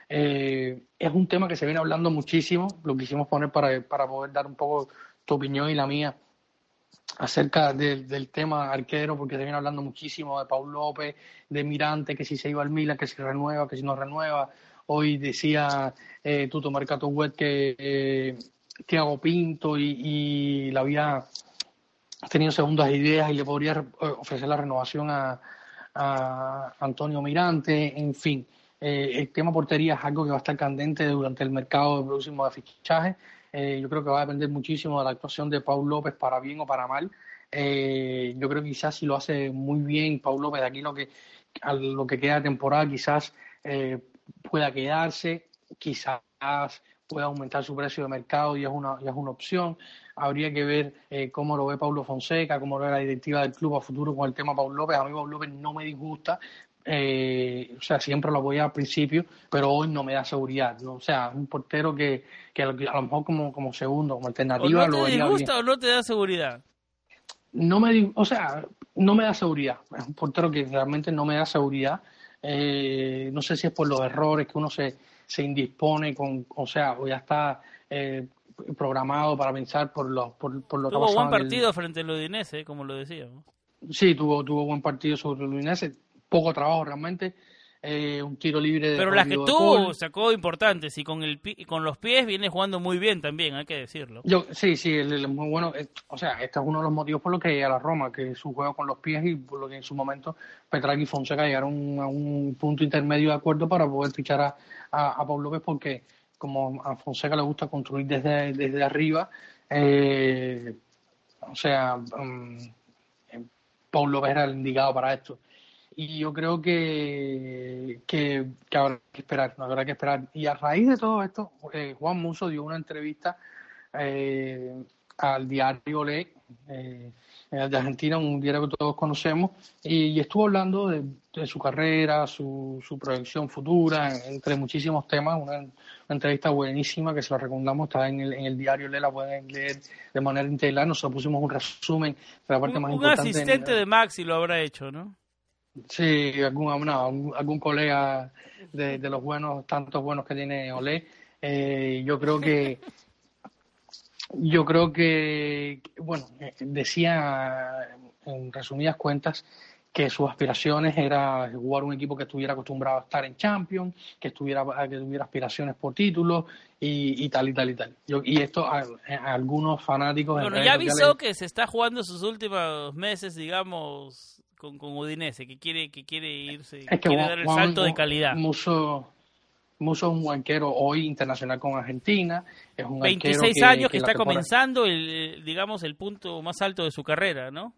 Eh, es un tema que se viene hablando muchísimo, lo quisimos poner para, para poder dar un poco tu opinión y la mía acerca del tema arquero, porque se viene hablando muchísimo de Paul López, de Mirante, que si se iba al Milan, que si renueva, que si no renueva. Hoy decía eh, Tuto Mercato Web que eh, Tiago Pinto y, y la había tenido segundas ideas y le podría eh, ofrecer la renovación a, a Antonio Mirante, en fin. Eh, el tema portería es algo que va a estar candente durante el mercado próximo de fichaje. Eh, yo creo que va a depender muchísimo de la actuación de Paul López para bien o para mal. Eh, yo creo que quizás si lo hace muy bien Paul López, de aquí lo que, a lo que queda de temporada, quizás pueda quedarse, quizás pueda aumentar su precio de mercado y es una, y es una opción habría que ver eh, cómo lo ve Pablo Fonseca, cómo lo ve la directiva del club a futuro con el tema Pablo López. A mí Pablo López no me disgusta, eh, o sea, siempre lo apoyé al principio, pero hoy no me da seguridad. O sea, un portero que, que a lo mejor como, como segundo, como alternativa... ¿O no te disgusta o no te da seguridad? No me, o sea, no me da seguridad. Es un portero que realmente no me da seguridad. Eh, no sé si es por los errores que uno se, se indispone con, o sea, o ya está eh, programado para pensar por lo, por, por lo tuvo buen partido frente al Udinese, como lo decíamos. Sí, tuvo, tuvo buen partido sobre el Udinese, poco trabajo realmente, eh, un tiro libre de Pero las que tuvo sacó importantes y con el con los pies viene jugando muy bien también, hay que decirlo. Yo sí, sí, es muy bueno, eh, o sea, este es uno de los motivos por los que a la Roma, que su juego con los pies y por lo que en su momento Petraghi y Fonseca llegaron a un punto intermedio de acuerdo para poder fichar a, a, a Pablo López porque como a Fonseca le gusta construir desde, desde arriba, eh, o sea, um, Paul López era el indicado para esto. Y yo creo que, que, habrá que esperar, habrá que esperar. Y a raíz de todo esto, eh, Juan Muso dio una entrevista eh, al diario Le, eh, de Argentina, un diario que todos conocemos, y, estuvo hablando de, su carrera, su, su proyección futura, entre muchísimos temas, una, entrevista buenísima que se la recomendamos, está en el, en el diario Le, la pueden leer de manera integral, nosotros pusimos un resumen de la parte más importante. Un asistente de Maxi lo habrá hecho, ¿no? Sí, algún, algún colega de, de, los buenos, tantos buenos que tiene Olé. Eh, yo creo que yo creo que, bueno, eh, decía en resumidas cuentas que sus aspiraciones era jugar un equipo que estuviera acostumbrado a estar en Champions, que estuviera que tuviera aspiraciones por títulos y, tal y tal y tal. y esto a, algunos fanáticos. Bueno, ya avisó que se está jugando sus últimos meses, digamos, con, con Udinese, que quiere que quiere irse, que quiere dar el salto de calidad. Muso es un banquero hoy internacional con Argentina. Es un 26 años que, está comenzando, el, digamos, el punto más alto de su carrera, ¿no?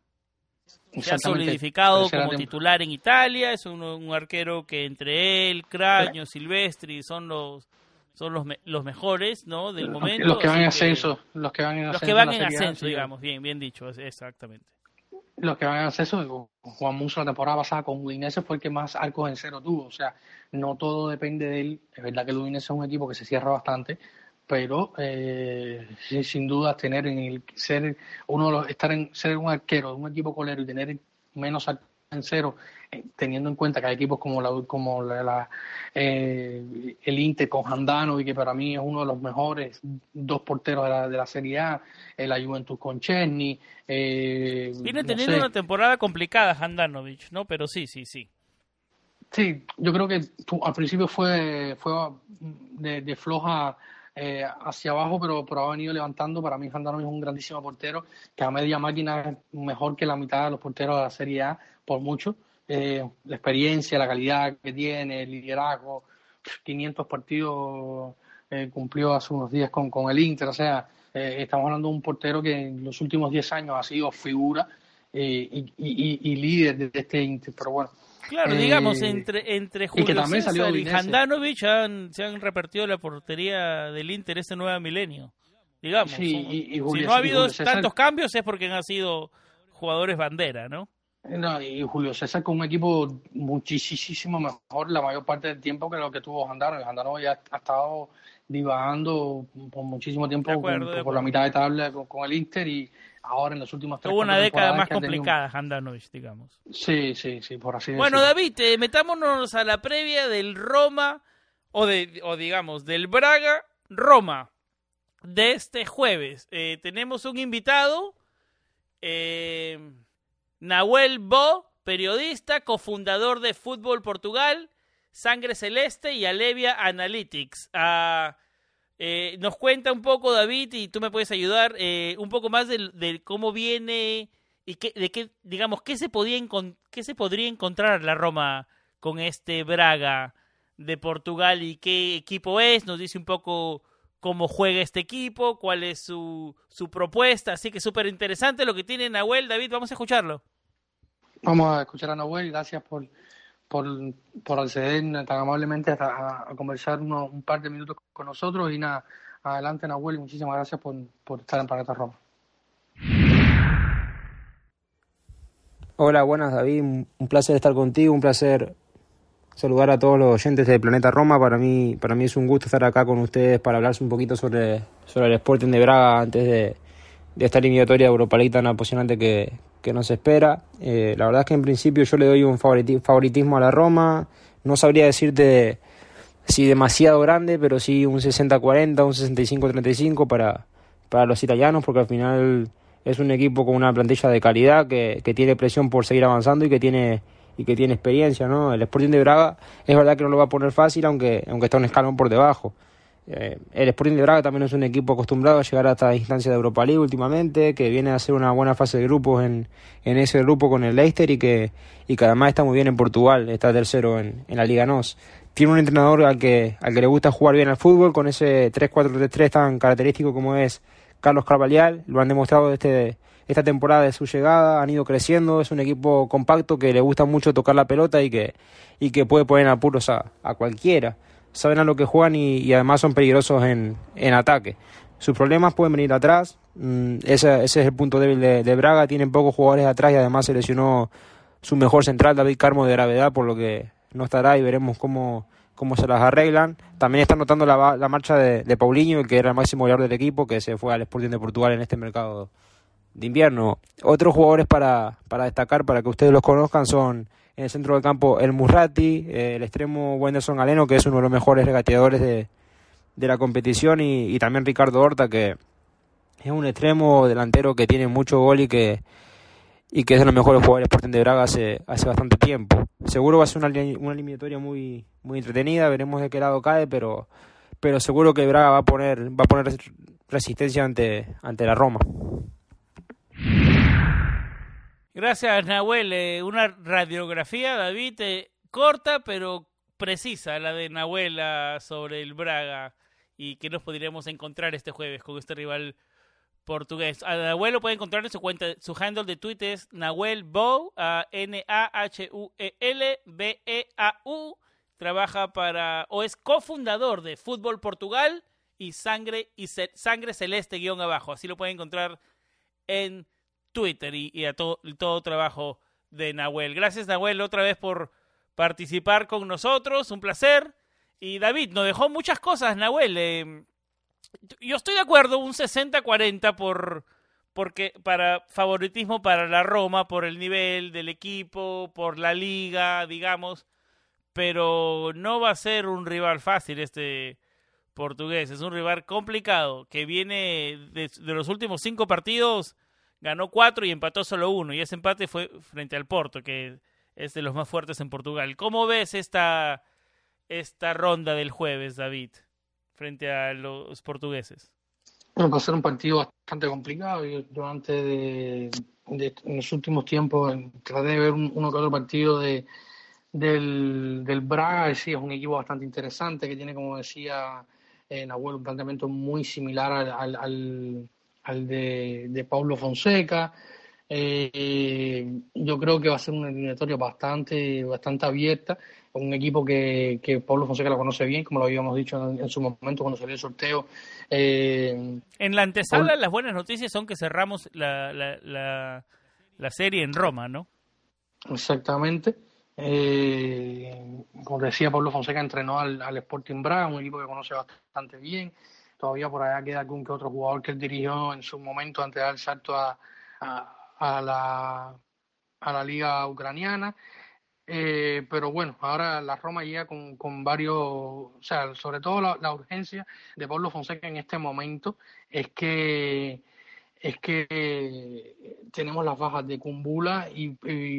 Se ha solidificado como titular en Italia, es un, arquero que entre él, Craño, Silvestri son los, son los, los mejores, ¿no? Del momento. Los que van en ascenso, los que van en ascenso. Los que van en ascenso, digamos, bien, bien dicho, exactamente. Los que van en ascenso, Juan Muso la temporada pasada con Udinese fue el que más arcos en cero tuvo, o sea, no todo depende de él. Es verdad que el Udinese es un equipo que se cierra bastante, pero eh, sin duda tener en el ser uno de estar en ser un arquero de un equipo colero y tener menos en cero teniendo en cuenta que hay equipos como la como la, eh, el Inter con Handano y que para mí es uno de los mejores dos porteros de la, de la Serie A eh, la Juventus con Chesney viene teniendo una temporada complicada Handanovic no pero sí sí sí sí yo creo que al principio fue fue de, de floja eh, hacia abajo, pero, pero ha venido levantando. Para mí, Handanovic es un grandísimo portero, que a media máquina es mejor que la mitad de los porteros de la Serie A, por mucho. Eh, la experiencia, la calidad que tiene, el liderazgo, 500 partidos eh, cumplió hace unos días con, con el Inter. O sea, estamos hablando de un portero que en los últimos 10 años ha sido figura y, y, líder de este Inter. Pero bueno, Claro, digamos, eh, entre, entre Julio César y Handanovic se han repartido la portería del Inter este nuevo milenio. Digamos, si no ha habido tantos cambios es porque han sido jugadores bandera, ¿no? No, y Julio César con un equipo muchísimo mejor la mayor parte del tiempo que lo que tuvo Handanovic. Handanovic ya ha estado divagando por muchísimo tiempo por la mitad de tabla con el Inter y ahora en los últimos tres Hubo una década más complicada, Handanovic, digamos. Sí, sí, sí, por así decirlo. Bueno, David, eh, metámonos a la previa del Roma, o, de, o digamos, del Braga, Roma, de este jueves. Eh, tenemos un invitado, eh, Nahuel Bo, periodista, cofundador de Fútbol Portugal, Sangre Celeste y Alevia Analytics. Ah, eh, nos cuenta un poco, David, y tú me puedes ayudar, eh, un poco más de, cómo viene y qué, de qué, digamos, qué se, podía qué se podría encontrar la Roma con este Braga de Portugal y qué equipo es. Nos dice un poco cómo juega este equipo, cuál es su, su propuesta. Así que súper interesante lo que tiene Nahuel. David, vamos a escucharlo. Vamos a escuchar a Nahuel. Gracias por, por, por acceder tan amablemente a, conversar un par de minutos con nosotros. Y nada, adelante Nahuel, muchísimas gracias por, por estar en Planeta Roma. Hola, buenas David, un placer estar contigo, un placer saludar a todos los oyentes de Planeta Roma. Para mí, para mí es un gusto estar acá con ustedes para hablarse un poquito sobre, sobre el Sporting de Braga antes de, de esta eliminatoria Europa League tan apasionante que, que nos espera. Eh, la verdad es que en principio yo le doy un favoritismo a la Roma. No sabría decirte si demasiado grande, pero sí un 60-40, un 65-35 para, para los italianos, porque al final es un equipo con una plantilla de calidad que, que tiene presión por seguir avanzando y que tiene y que tiene experiencia, ¿no? El Sporting de Braga es verdad que no lo va a poner fácil, aunque, aunque está un escalón por debajo. Eh, el Sporting de Braga también es un equipo acostumbrado a llegar a esta instancia de Europa League últimamente, que viene a hacer una buena fase de grupos en, ese grupo con el Leicester y que, y que además está muy bien en Portugal, está tercero en, la Liga NOS. Tiene un entrenador al que, al que le gusta jugar bien al fútbol, con ese 3-4-3-3 tan característico como es Carlos Carvalhal, lo han demostrado desde esta temporada de su llegada, han ido creciendo, es un equipo compacto que le gusta mucho tocar la pelota y que, y que puede poner apuros a cualquiera saben a lo que juegan y, además son peligrosos en, en, ataque. Sus problemas pueden venir atrás, mm, ese, ese, es el punto débil de, Braga, tienen pocos jugadores atrás y además se lesionó su mejor central, David Carmo, de gravedad, por lo que no estará y veremos cómo, cómo se las arreglan. También están notando la, la marcha de, de Paulinho, que era el máximo goleador del equipo, que se fue al Sporting de Portugal en este mercado de invierno. Otros jugadores para, para destacar, para que ustedes los conozcan, son en el centro del campo el Murrati, eh, el extremo Wenderson Galeno, que es uno de los mejores regateadores de, de la competición, y, también Ricardo Horta, que es un extremo delantero que tiene mucho gol y que, y que es de los mejores jugadores Sporting de Braga hace, hace bastante tiempo. Seguro va a ser una, una eliminatoria muy, muy entretenida, veremos de qué lado cae, pero, pero seguro que Braga va a poner, va a poner resistencia ante, ante la Roma. Gracias, Nahuel. Eh, una radiografía, David, eh, corta pero precisa, la de Nahuel sobre el Braga y que nos podríamos encontrar este jueves con este rival portugués. A Nahuel lo puede encontrar en su cuenta, su handle de Twitter es Nahuel Bow, N-A-H-U-E-L-B-E-A-U. trabaja para, o es cofundador de Fútbol Portugal y Sangre, y Sangre Celeste guion abajo. Así lo pueden encontrar en Twitter y, a todo, trabajo de Nahuel. Gracias Nahuel otra vez por participar con nosotros, un placer. Y David, nos dejó muchas cosas, Nahuel. Eh, yo estoy de acuerdo, un 60-40 por porque para favoritismo para la Roma por el nivel del equipo, por la liga, digamos, pero no va a ser un rival fácil este portugués, es un rival complicado que viene de, los últimos cinco partidos, ganó cuatro y empató solo uno y ese empate fue frente al Porto, que es de los más fuertes en Portugal. ¿Cómo ves esta esta ronda del jueves, David, frente a los portugueses? Bueno, va a ser un partido bastante complicado. Yo, de, en los últimos tiempos traté de ver uno que otro partido de, del, del Braga. Sí, es un equipo bastante interesante que tiene, como decía eh, Nahuel, un planteamiento muy similar al, de, de Pablo Fonseca. Eh, yo creo que va a ser una eliminatoria bastante, bastante abierta un equipo que, que Pablo Fonseca lo conoce bien, como lo habíamos dicho en, su momento cuando salió el sorteo. Eh, en la antesala, las buenas noticias son que cerramos la, la, la, serie en Roma, ¿no? Exactamente. Eh, como decía, Pablo Fonseca entrenó al, al, Sporting Braga, un equipo que conoce bastante bien. Todavía por allá queda algún que otro jugador que él dirigió en su momento antes de dar el salto a, a, la, a la liga ucraniana. Eh, pero bueno, ahora la Roma llega con, con varios, o sea, sobre todo la, urgencia de Pablo Fonseca en este momento es que es que tenemos las bajas de Cumbula y,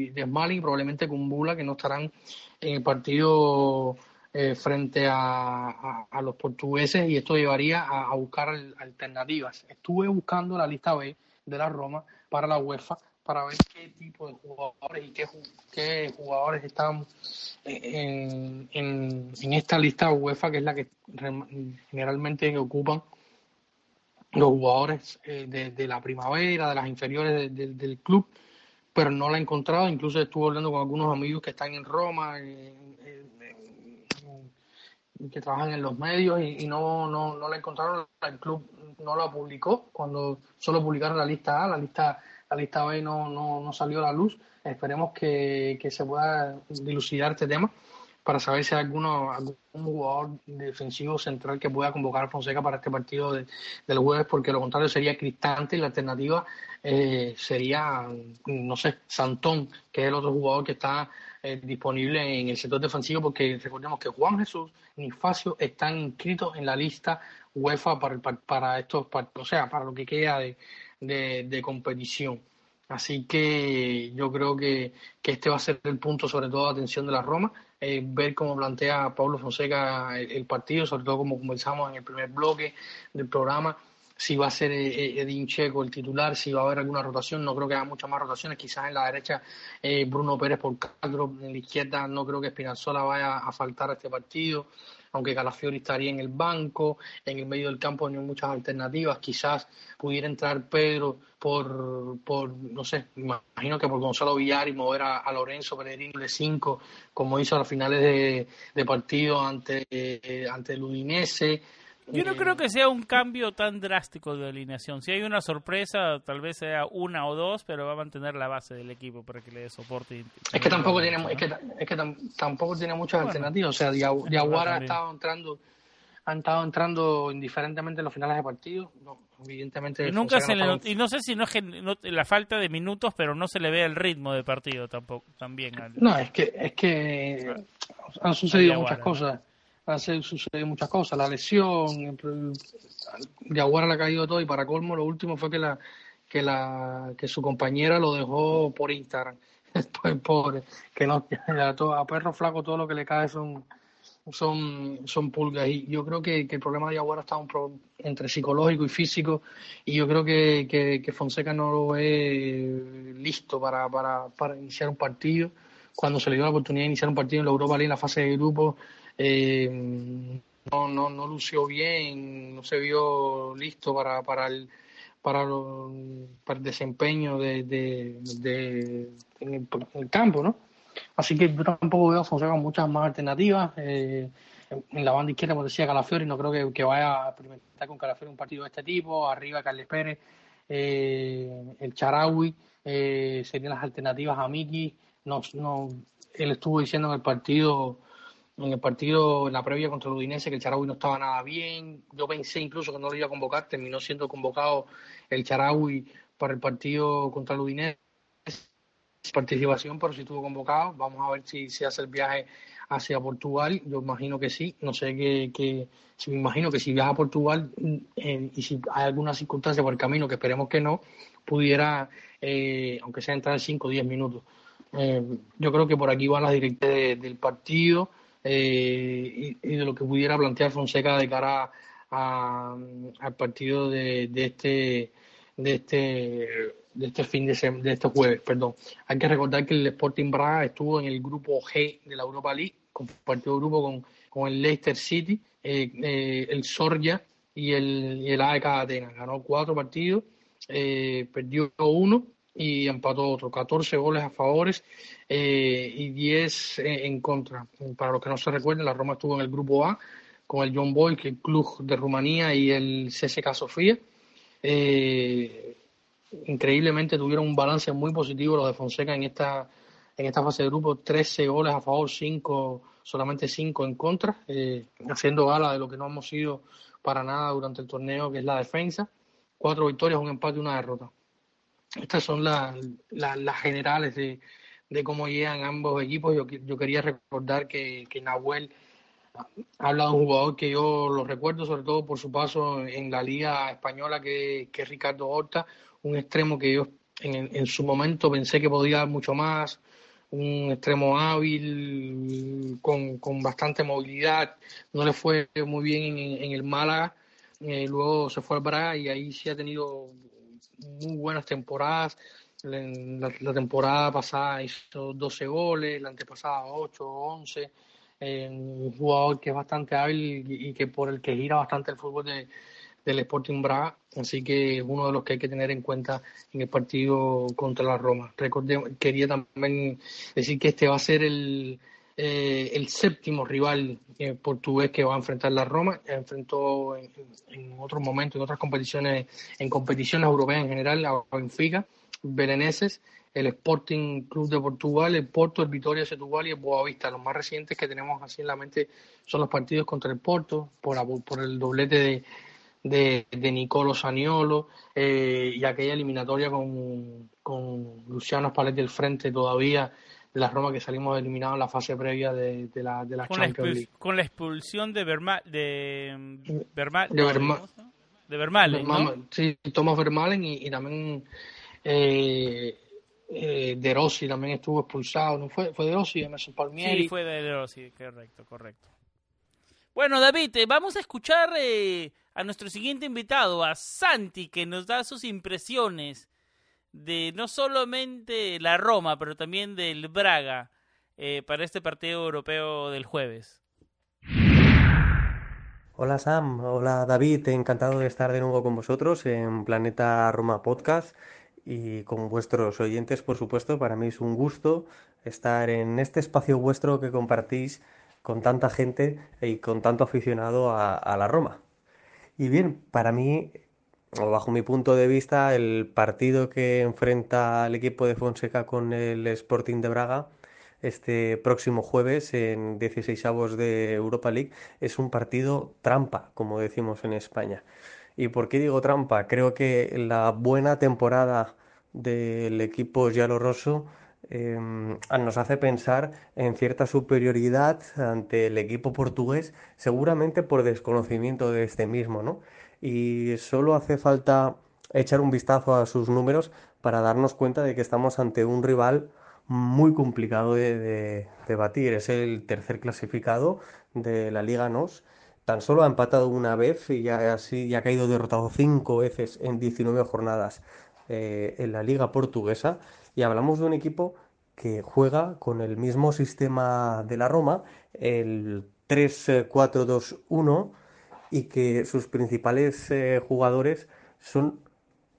de Smali, probablemente Cumbula, que no estarán en el partido eh, frente a, a, los portugueses y esto llevaría a, buscar alternativas. Estuve buscando la lista B de la Roma para la UEFA para ver qué tipo de jugadores y qué, jugadores están en, en, esta lista UEFA, que es la que generalmente ocupan los jugadores eh, de, la primavera, de las inferiores del club, pero no la he encontrado. Incluso estuve hablando con algunos amigos que están en Roma, que trabajan en los medios y, no, no, no la encontraron. El club no la publicó cuando solo publicaron la lista A, la lista la lista B no, no, no salió a la luz. Esperemos que, que, se pueda dilucidar este tema para saber si hay alguno, algún jugador defensivo central que pueda convocar a Fonseca para este partido de, del jueves, porque lo contrario sería Cristante y la alternativa eh, sería, no sé, Santón, que es el otro jugador que está eh, disponible en el sector defensivo, porque recordemos que Juan Jesús y Facio están inscritos en la lista UEFA para, para estos o sea, para lo que queda de, de, competición. Así que yo creo que, este va a ser el punto sobre todo de atención de la Roma, eh, ver cómo plantea Pablo Fonseca el, partido, sobre todo como conversamos en el primer bloque del programa, si va a ser eh, eh, Edin Checo el titular, si va a haber alguna rotación, no creo que haya muchas más rotaciones, quizás en la derecha Bruno Pérez por Castro, en la izquierda no creo que Espinazola vaya a faltar a este partido aunque Calafiori estaría en el banco, en el medio del campo no hay muchas alternativas, quizás pudiera entrar Pedro por, por no sé, imagino que por Gonzalo Villar y mover a, Lorenzo Pellegrini de 5, como hizo a las finales de, de partido ante, eh, ante el Udinese, yo no creo que sea un cambio tan drástico de alineación. Si hay una sorpresa, tal vez sea una o dos, pero va a mantener la base del equipo para que le dé soporte. es que tampoco tiene, es que, es que tampoco tiene muchas alternativas. O sea, Diaguara ha estado entrando, han estado entrando indiferentemente en los finales de partido. No, evidentemente. Y nunca se le y no sé si no es la falta de minutos, pero no se le ve el ritmo de partido tampoco, también. No, es que es que han sucedido muchas cosas hace suceder muchas cosas, la lesión, Jaguar le ha caído todo y para colmo lo último fue que la que la que su compañera lo dejó por Instagram. Pues pobre, que no a perro flaco todo lo que le cae son son son pulgas y yo creo que, el problema de Jaguar está un entre psicológico y físico y yo creo que, que, Fonseca no lo ve listo para, para, para iniciar un partido cuando se le dio la oportunidad de iniciar un partido en la Europa League en la fase de grupo eh, no, no, no lució bien, no se vio listo para, para, el, para, para el desempeño de, de, en, el, campo, ¿no? Así que yo tampoco veo a Fonseca muchas más alternativas. Eh, en la banda izquierda, como decía Calafiori, no creo que, que, vaya a experimentar con Calafiori un partido de este tipo. Arriba, Carles Pérez, eh, el Charaui, eh, serían las alternativas a Miki. No, no, él estuvo diciendo en el partido, en el partido, en la previa contra el Udinese, que el Charaui no estaba nada bien. Yo pensé incluso que no lo iba a convocar, terminó siendo convocado el Charaui para el partido contra el Udinese participación, pero si estuvo convocado. Vamos a ver si se hace el viaje hacia Portugal. Yo imagino que sí. No sé qué, que si me imagino que si viaja a Portugal eh, y si hay alguna circunstancia por el camino, que esperemos que no, pudiera, eh, aunque sea entrar en 5 o 10 minutos. Eh, yo creo que por aquí van las directrices del partido y, de lo que pudiera plantear Fonseca de cara al partido de, de este de este de este fin de, de este jueves, perdón. Hay que recordar que el Sporting Braga estuvo en el grupo G de la Europa League, compartió grupo con, con el Leicester City, eh, eh, el Sorja y el, y el AEK Atenas. Ganó cuatro partidos, eh, perdió uno y empató otro. 14 goles a favores y 10 en contra. Para los que no se recuerden, la Roma estuvo en el grupo A con el John Boy, el club de Rumanía y el CSK Sofía. Eh, increíblemente tuvieron un balance muy positivo los de Fonseca en esta en esta fase de grupo 13 goles a favor 5 solamente 5 en contra eh, haciendo gala de lo que no hemos sido para nada durante el torneo que es la defensa cuatro victorias un empate y una derrota estas son las las generales de, de, cómo llegan ambos equipos. Yo, yo quería recordar que, que Nahuel ha hablado de un jugador que yo lo recuerdo sobre todo por su paso en la liga española que, que es Ricardo Horta un extremo que yo en, en, su momento pensé que podía dar mucho más, un extremo hábil, con, con bastante movilidad, no le fue muy bien en, el Málaga, eh, luego se fue al Braga y ahí sí ha tenido muy buenas temporadas, la, temporada pasada hizo 12 goles, la antepasada 8 o 11, eh, un jugador que es bastante hábil y, que por el que gira bastante el fútbol de, del Sporting Braga, así que es uno de los que hay que tener en cuenta en el partido contra la Roma. quería también decir que este va a ser el, eh, el séptimo rival eh, portugués que va a enfrentar la Roma. Enfrentó en, en, otros momentos, en otras competiciones, en competiciones europeas en general, a Benfica, Bereneses, el Sporting Club de Portugal, el Porto, el Vitoria Setúbal y el Boavista. Los más recientes que tenemos así en la mente son los partidos contra el Porto, por, por el doblete de de, de Nicolo Saniolo eh, y aquella eliminatoria con, con Luciano Spalletti del frente todavía de la Roma que salimos eliminados en la fase previa de, de la, de la con Champions la League. Con la expulsión de Berma, de, Berma, de, Berma, de Vermalen, ¿no? Sí, Thomas Vermalen y, y también eh, eh, De Rossi también estuvo expulsado, ¿no fue? ¿Fue De Rossi, Emerson Palmieri? Sí, fue de, de Rossi, correcto, correcto. Bueno, David, eh, vamos a escuchar eh, a nuestro siguiente invitado, a Santi, que nos da sus impresiones de no solamente la Roma, pero también del Braga eh, para este partido europeo del jueves. Hola Sam, hola David, encantado de estar de nuevo con vosotros en Planeta Roma Podcast y con vuestros oyentes, por supuesto. Para mí es un gusto estar en este espacio vuestro que compartís con tanta gente y con tanto aficionado a, a la Roma. Y bien, para mí, o bajo mi punto de vista, el partido que enfrenta el equipo de Fonseca con el Sporting de Braga este próximo jueves en 16 avos de Europa League es un partido trampa, como decimos en España. ¿Y por qué digo trampa? Creo que la buena temporada del equipo Rosso eh, nos hace pensar en cierta superioridad ante el equipo portugués, seguramente por desconocimiento de este mismo, ¿no? Y solo hace falta echar un vistazo a sus números para darnos cuenta de que estamos ante un rival muy complicado de, batir. Es el tercer clasificado de la Liga NOS. Tan solo ha empatado una vez y ya, así, ya ha caído derrotado cinco veces en 19 jornadas eh, en la Liga Portuguesa. Y hablamos de un equipo que juega con el mismo sistema de la Roma, el 3-4-2-1, y que sus principales eh, jugadores son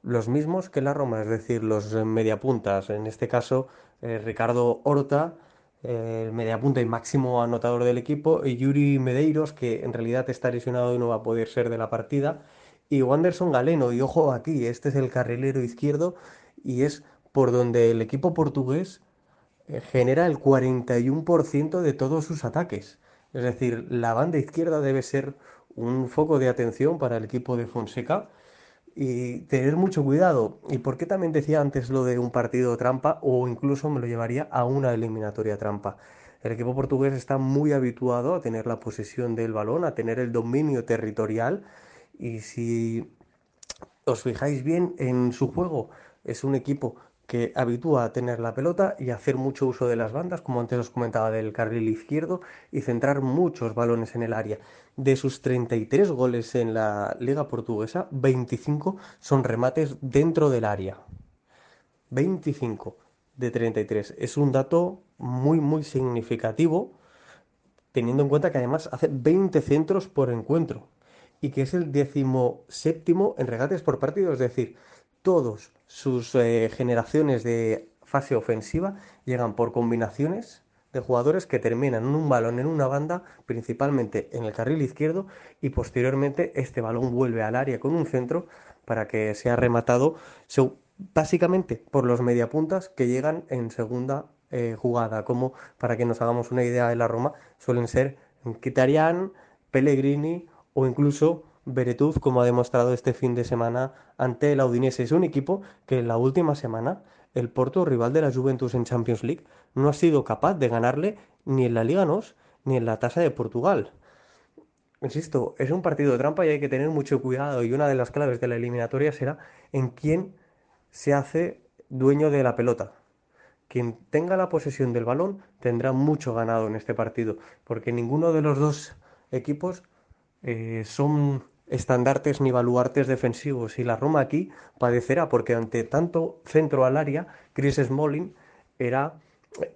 los mismos que la Roma, es decir, los mediapuntas. En este caso, eh, Ricardo Horta, el mediapunta y máximo anotador del equipo, y Yuri Medeiros, que en realidad está lesionado y no va a poder ser de la partida, y Wanderson Galeno, y ojo aquí, este es el carrilero izquierdo y es por donde el equipo portugués eh, genera el 41% de todos sus ataques. Es decir, la banda izquierda debe ser un foco de atención para el equipo de Fonseca y tener mucho cuidado. ¿Y por qué también decía antes lo de un partido trampa o incluso me lo llevaría a una eliminatoria trampa? El equipo portugués está muy habituado a tener la posesión del balón, a tener el dominio territorial y si os fijáis bien en su juego, es un equipo que habitúa a tener la pelota y hacer mucho uso de las bandas, como antes os comentaba del carril izquierdo, y centrar muchos balones en el área. De sus 33 goles en la Liga Portuguesa, 25 son remates dentro del área. 25 de 33. Es un dato muy, muy significativo, teniendo en cuenta que además hace 20 centros por encuentro y que es el 17 en regates por partido, es decir, todos sus eh, generaciones de fase ofensiva llegan por combinaciones de jugadores que terminan un balón en una banda, principalmente en el carril izquierdo, y posteriormente este balón vuelve al área con un centro para que sea rematado básicamente por los mediapuntas que llegan en segunda eh, jugada, como para que nos hagamos una idea de la Roma, suelen ser Kitarian, Pellegrini o incluso Beretuz, como ha demostrado este fin de semana ante el Udinese. Es un equipo que en la última semana, el Porto, rival de la Juventus en Champions League, no ha sido capaz de ganarle ni en la Liga NOS ni en la tasa de Portugal. Insisto, es un partido de trampa y hay que tener mucho cuidado y una de las claves de la eliminatoria será en quién se hace dueño de la pelota. Quien tenga la posesión del balón tendrá mucho ganado en este partido, porque ninguno de los dos equipos eh, son estandartes ni baluartes defensivos y la Roma aquí padecerá porque ante tanto centro al área, Chris Smalling era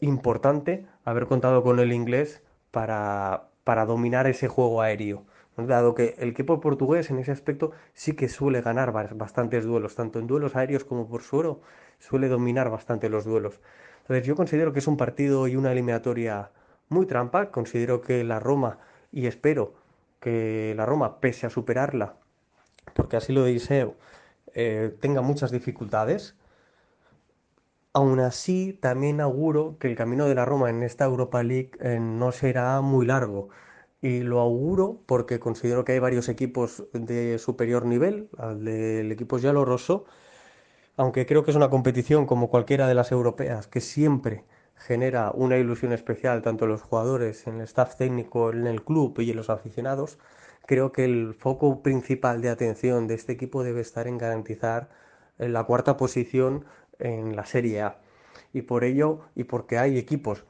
importante haber contado con el inglés para, para dominar ese juego aéreo. Dado que el equipo portugués en ese aspecto sí que suele ganar bastantes duelos, tanto en duelos aéreos como por suelo, suele dominar bastante los duelos. Entonces yo considero que es un partido y una eliminatoria muy trampa, considero que la Roma, y espero que la Roma, pese a superarla, porque así lo deseo, eh, tenga muchas dificultades, aún así también auguro que el camino de la Roma en esta Europa League eh, no será muy largo. Y lo auguro porque considero que hay varios equipos de superior nivel al del equipo Rosso, aunque creo que es una competición como cualquiera de las europeas que siempre genera una ilusión especial tanto en los jugadores, en el staff técnico, en el club y en los aficionados, creo que el foco principal de atención de este equipo debe estar en garantizar eh, la cuarta posición en la Serie A. Y por ello, y porque hay equipos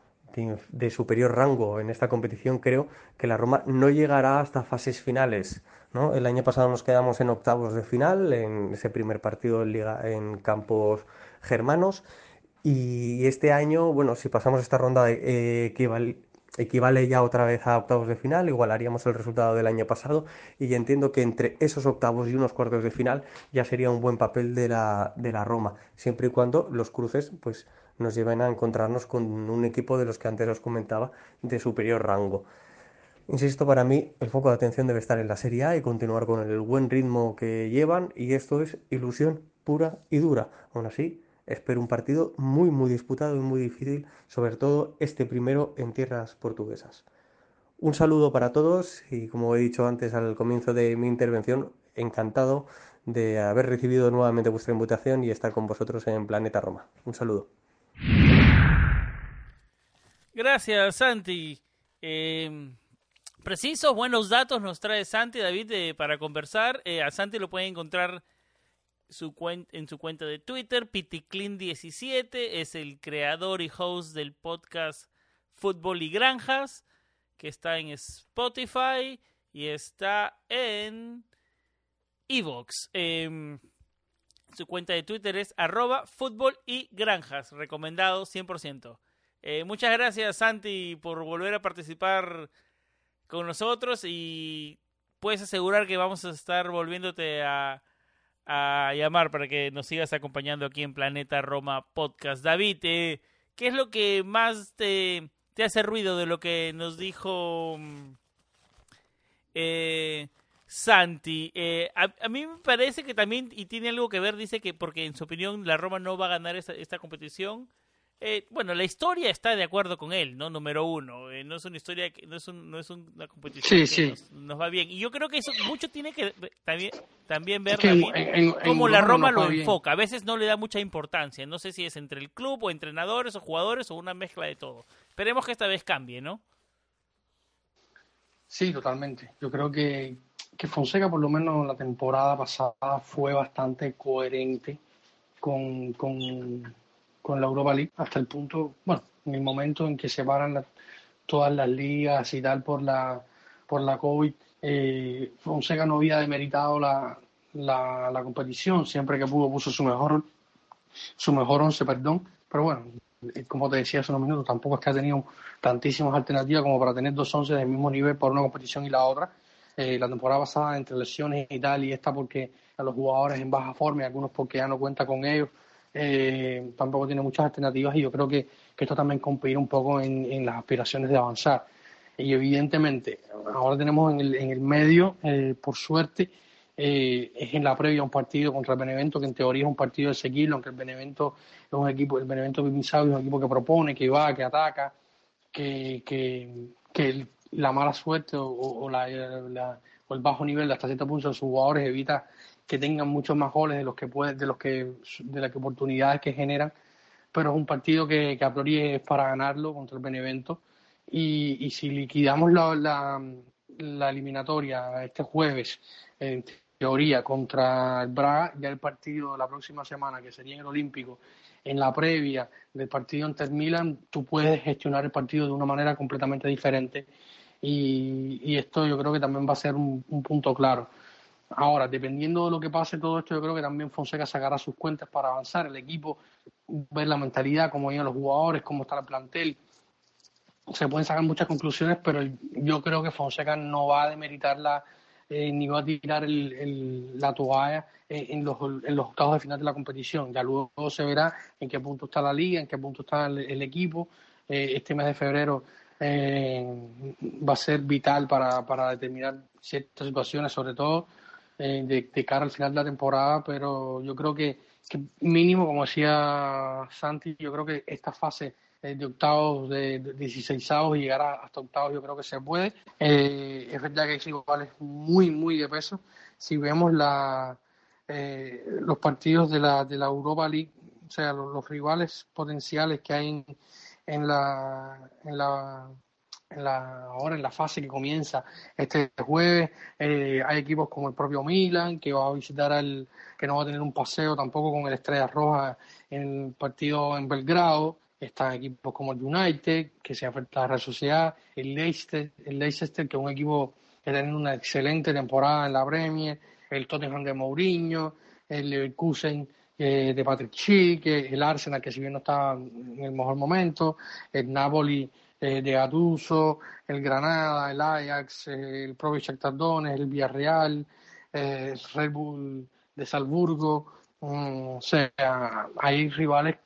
de superior rango en esta competición, creo que la Roma no llegará hasta fases finales. ¿no? El año pasado nos quedamos en octavos de final, en ese primer partido en, Liga, en campos germanos, y este año, bueno, si pasamos esta ronda eh, equivale, ya otra vez a octavos de final, igualaríamos el resultado del año pasado y entiendo que entre esos octavos y unos cuartos de final ya sería un buen papel de la, de la Roma, siempre y cuando los cruces pues nos lleven a encontrarnos con un equipo de los que antes os comentaba de superior rango. Insisto, para mí el foco de atención debe estar en la Serie A y continuar con el buen ritmo que llevan y esto es ilusión pura y dura. Aún así, Espero un partido muy, muy disputado y muy difícil, sobre todo este primero en tierras portuguesas. Un saludo para todos y como he dicho antes al comienzo de mi intervención, encantado de haber recibido nuevamente vuestra invitación y estar con vosotros en Planeta Roma. Un saludo. Gracias, Santi. Eh, precisos, buenos datos nos trae Santi, David, para conversar. Eh, a Santi lo pueden encontrar su en su cuenta de Twitter, PitiClean17, es el creador y host del podcast Fútbol y Granjas, que está en Spotify y está en Evox. Em, su cuenta de Twitter es arroba fútbol y granjas, recomendado 100%. Eh, muchas gracias Santi por volver a participar con nosotros y puedes asegurar que vamos a estar volviéndote a a llamar para que nos sigas acompañando aquí en Planeta Roma Podcast. David, eh, ¿qué es lo que más te, te hace ruido de lo que nos dijo mm, eh, Santi. Eh, a, mí me parece que también, y tiene algo que ver, dice que porque en su opinión la Roma no va a ganar esta, esta competición. Eh, bueno, la historia está de acuerdo con él, ¿no? Número uno. Eh, no es una historia, que, no, es no es una competición que Nos, va bien. Y yo creo que eso mucho tiene que también, también ver cómo la Roma lo enfoca. A veces no le da mucha importancia. No sé si es entre el club o entrenadores o jugadores o una mezcla de todo. Esperemos que esta vez cambie, ¿no? Sí, totalmente. Yo creo que, que Fonseca, por lo menos la temporada pasada, fue bastante coherente con, con con la Europa League hasta el punto, bueno, en el momento en que se paran todas las ligas y tal por la, por la COVID, eh, Fonseca no había demeritado la, la, competición, siempre que pudo puso su mejor, su mejor once, perdón, pero bueno, eh, como te decía hace unos minutos, tampoco es que ha tenido tantísimas alternativas como para tener dos once del mismo nivel por una competición y la otra. Eh, la temporada pasada entre lesiones y tal, y esta porque a los jugadores en baja forma y algunos porque ya no cuenta con ellos, eh, tampoco tiene muchas alternativas y yo creo que, esto también compite un poco en, las aspiraciones de avanzar. Y evidentemente, ahora tenemos en el, en el medio, eh, por suerte, eh, es en la previa un partido contra el Benevento, que en teoría es un partido de seguirlo, aunque el Benevento es un equipo, el Benevento es un equipo que propone, que va, que ataca, que, que, la mala suerte o, la, o el bajo nivel de hasta cierto punto de sus jugadores evita que tengan muchos más goles de los que de los que de las oportunidades que generan pero es un partido que, que a priori es para ganarlo contra el Benevento. Y, y si liquidamos la, la, eliminatoria este jueves en teoría contra el Braga ya el partido la próxima semana que sería en el Olímpico en la previa del partido ante el Milan tú puedes gestionar el partido de una manera completamente diferente. Y, y esto yo creo que también va a ser un punto claro Ahora, dependiendo de lo que pase todo esto, yo creo que también Fonseca sacará sus cuentas para avanzar. El equipo, ver la mentalidad, cómo llegan los jugadores, cómo está el plantel. Se pueden sacar muchas conclusiones, pero yo creo que Fonseca no va a demeritar la, eh, ni va a tirar el, la toalla en, los, en los octavos de final de la competición. Ya luego se verá en qué punto está la liga, en qué punto está el, equipo. Eh, este mes de febrero eh, va a ser vital para, para determinar ciertas situaciones, sobre todo eh, de, cara al final de la temporada, pero yo creo que, mínimo, como decía Santi, yo creo que esta fase eh, de octavos, de, 16 avos y llegar hasta octavos, yo creo que se puede. Eh, es verdad que hay rivales muy, muy de peso. Si vemos la, los partidos de la, de la Europa League, o sea, los, rivales potenciales que hay en la, en la en la, ahora en la fase que comienza este jueves. Eh, hay equipos como el propio Milan, que va a visitar al, que no va a tener un paseo tampoco con el Estrella Roja en el partido en Belgrado. Están equipos como el United, que se enfrenta a la Real Sociedad, el Leicester, el Leicester, que es un equipo que tiene una excelente temporada en la Premier, el Tottenham de Mourinho, el Leverkusen eh, de Patrick Schick, el Arsenal, que si bien no está en el mejor momento, el Napoli eh, de Atuso, el Granada, el Ajax, eh, el propio Shakhtar el Villarreal, eh, el Red Bull de Salzburgo, mm, o sea, hay rivales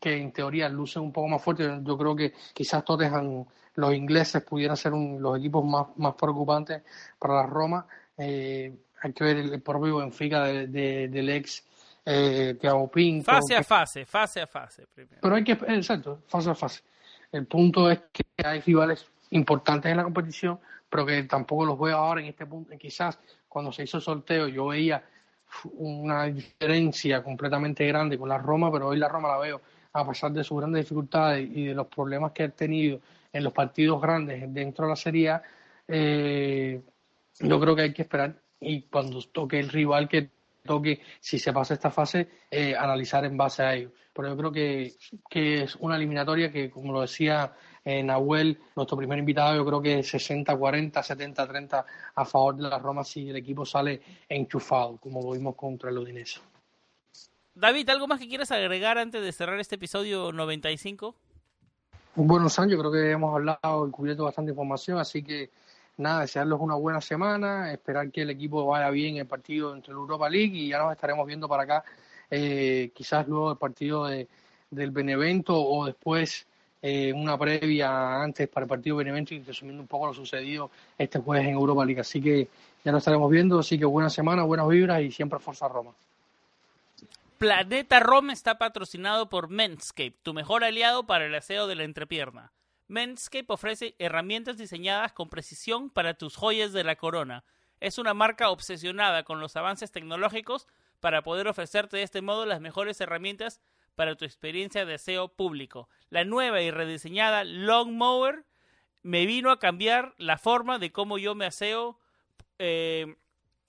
que en teoría lucen un poco más fuertes. Yo creo que quizás Tottenham, los ingleses pudieran ser los equipos más, más preocupantes para la Roma. hay que ver el, propio Benfica de, del ex eh, Pinto. Fase a fase, fase a fase. Pero hay que, exacto, fase a fase. El punto es que hay rivales importantes en la competición, pero que tampoco los veo ahora en este punto. Quizás cuando se hizo el sorteo yo veía una diferencia completamente grande con la Roma, pero hoy la Roma la veo, a pesar de sus grandes dificultades y de los problemas que ha tenido en los partidos grandes dentro de la Serie eh, yo creo que hay que esperar y cuando toque el rival que toque, si se pasa esta fase, eh, analizar en base a ello pero yo creo que, que es una eliminatoria que, como lo decía eh, Nahuel, nuestro primer invitado, yo creo que es 60-40, 70-30 a favor de la Roma si el equipo sale enchufado, como lo vimos contra el Udinese. David, ¿algo más que quieras agregar antes de cerrar este episodio 95? Bueno, San, yo creo que hemos hablado y cubierto bastante información, así que nada, desearles una buena semana, esperar que el equipo vaya bien en el partido entre la Europa League y ya nos estaremos viendo para acá eh, quizás luego del partido de, del Benevento o después eh, una previa antes para el partido Benevento y resumiendo un poco lo sucedido este jueves en Europa League. Así que ya lo estaremos viendo, así que buena semana, buenas vibras y siempre Forza Roma. Planeta Roma está patrocinado por Menscape, tu mejor aliado para el aseo de la entrepierna. Menscape ofrece herramientas diseñadas con precisión para tus joyas de la corona. Es una marca obsesionada con los avances tecnológicos para poder ofrecerte de este modo las mejores herramientas para tu experiencia de aseo público. La nueva y rediseñada Long Mower me vino a cambiar la forma de cómo yo me aseo eh,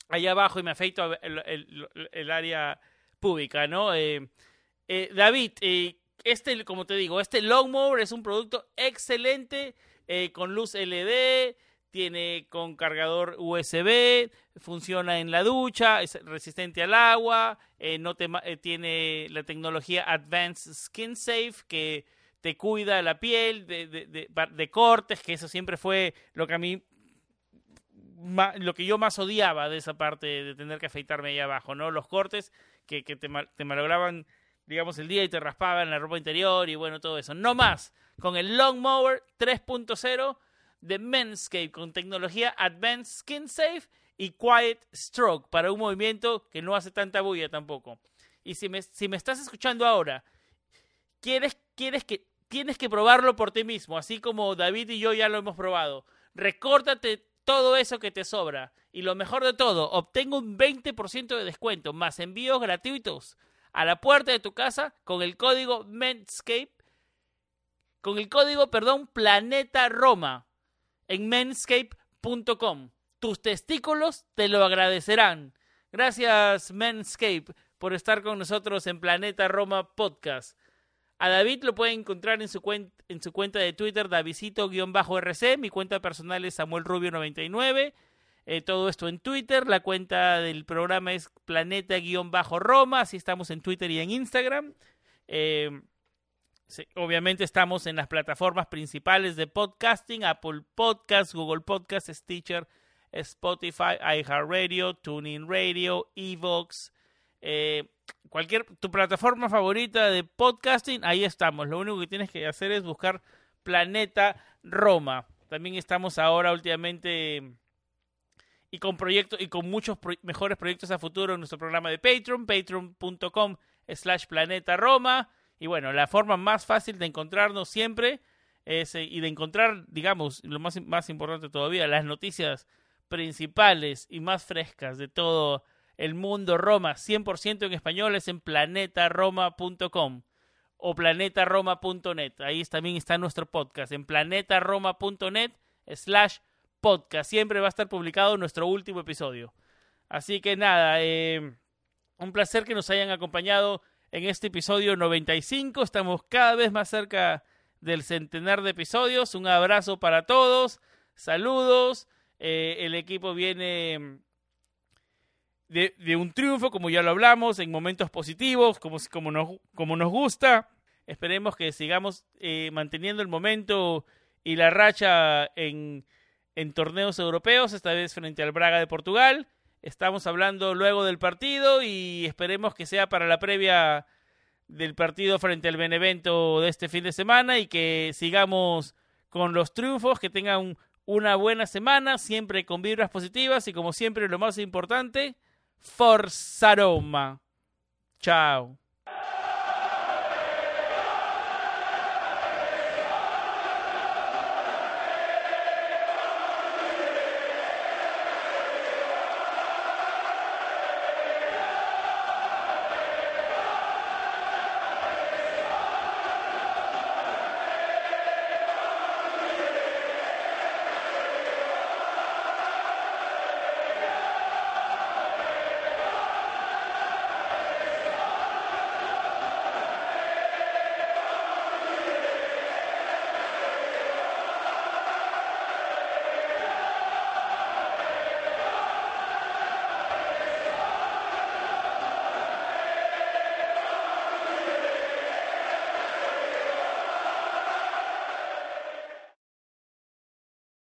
allá abajo y me afeito el, área pública, ¿no? Eh, eh, David, este, como te digo, este Long Mower es un producto excelente con luz LED, tiene con cargador USB, funciona en la ducha, es resistente al agua, eh, no eh, tiene la tecnología Advanced Skin Safe que te cuida la piel de, cortes, que eso siempre fue lo que a mí lo que yo más odiaba de esa parte de tener que afeitarme ahí abajo, ¿no? Los cortes que, te malograban, digamos, el día y te raspaban la ropa interior y bueno, todo eso. No más. Con el Long Mower 3.0 de Manscaped con tecnología Advanced Skin Safe y Quiet Stroke para un movimiento que no hace tanta bulla tampoco. Y si me, si me estás escuchando ahora, quieres, quieres que, tienes que probarlo por ti mismo, así como David y yo ya lo hemos probado. Recórtate todo eso que te sobra. Y lo mejor de todo, obtengo un 20% de descuento más envíos gratuitos a la puerta de tu casa con el código Manscaped, con el código, perdón, Planeta Roma en menscape.com. Tus testículos te lo agradecerán. Gracias, Menscape, por estar con nosotros en Planeta Roma Podcast. A David lo pueden encontrar en su, en su cuenta de Twitter, Davidito-RC. Mi cuenta personal es Samuel Rubio99. Eh, todo esto en Twitter. La cuenta del programa es Planeta-Roma. Así estamos en Twitter y en Instagram. Eh, obviamente estamos en las plataformas principales de podcasting, Apple Podcasts, Google Podcasts, Stitcher, Spotify, iHeartRadio, TuneIn Radio, Evox, eh, cualquier tu plataforma favorita de podcasting, ahí estamos. Lo único que tienes que hacer es buscar Planeta Roma. También estamos ahora últimamente y con proyectos y con muchos mejores proyectos a futuro en nuestro programa de Patreon, patreon.com slash planeta Roma. Y bueno, la forma más fácil de encontrarnos siempre es, eh, y de encontrar, digamos, lo más, más importante todavía, las noticias principales y más frescas de todo el mundo Roma, 100% en español, es en planetaroma.com o planetaroma.net. Ahí también está nuestro podcast, en planetaroma.net slash podcast. Siempre va a estar publicado nuestro último episodio. Así que nada, eh, un placer que nos hayan acompañado en este episodio 95. Estamos cada vez más cerca del centenar de episodios. Un abrazo para todos. Saludos. Eh, el equipo viene de, un triunfo, como ya lo hablamos, en momentos positivos, como, como, nos, como nos gusta. Esperemos que sigamos eh, manteniendo el momento y la racha en, en torneos europeos, esta vez frente al Braga de Portugal. Estamos hablando luego del partido y esperemos que sea para la previa del partido frente al Benevento de este fin de semana y que sigamos con los triunfos, que tengan una buena semana, siempre con vibras positivas y como siempre lo más importante, Forza Roma. Chao.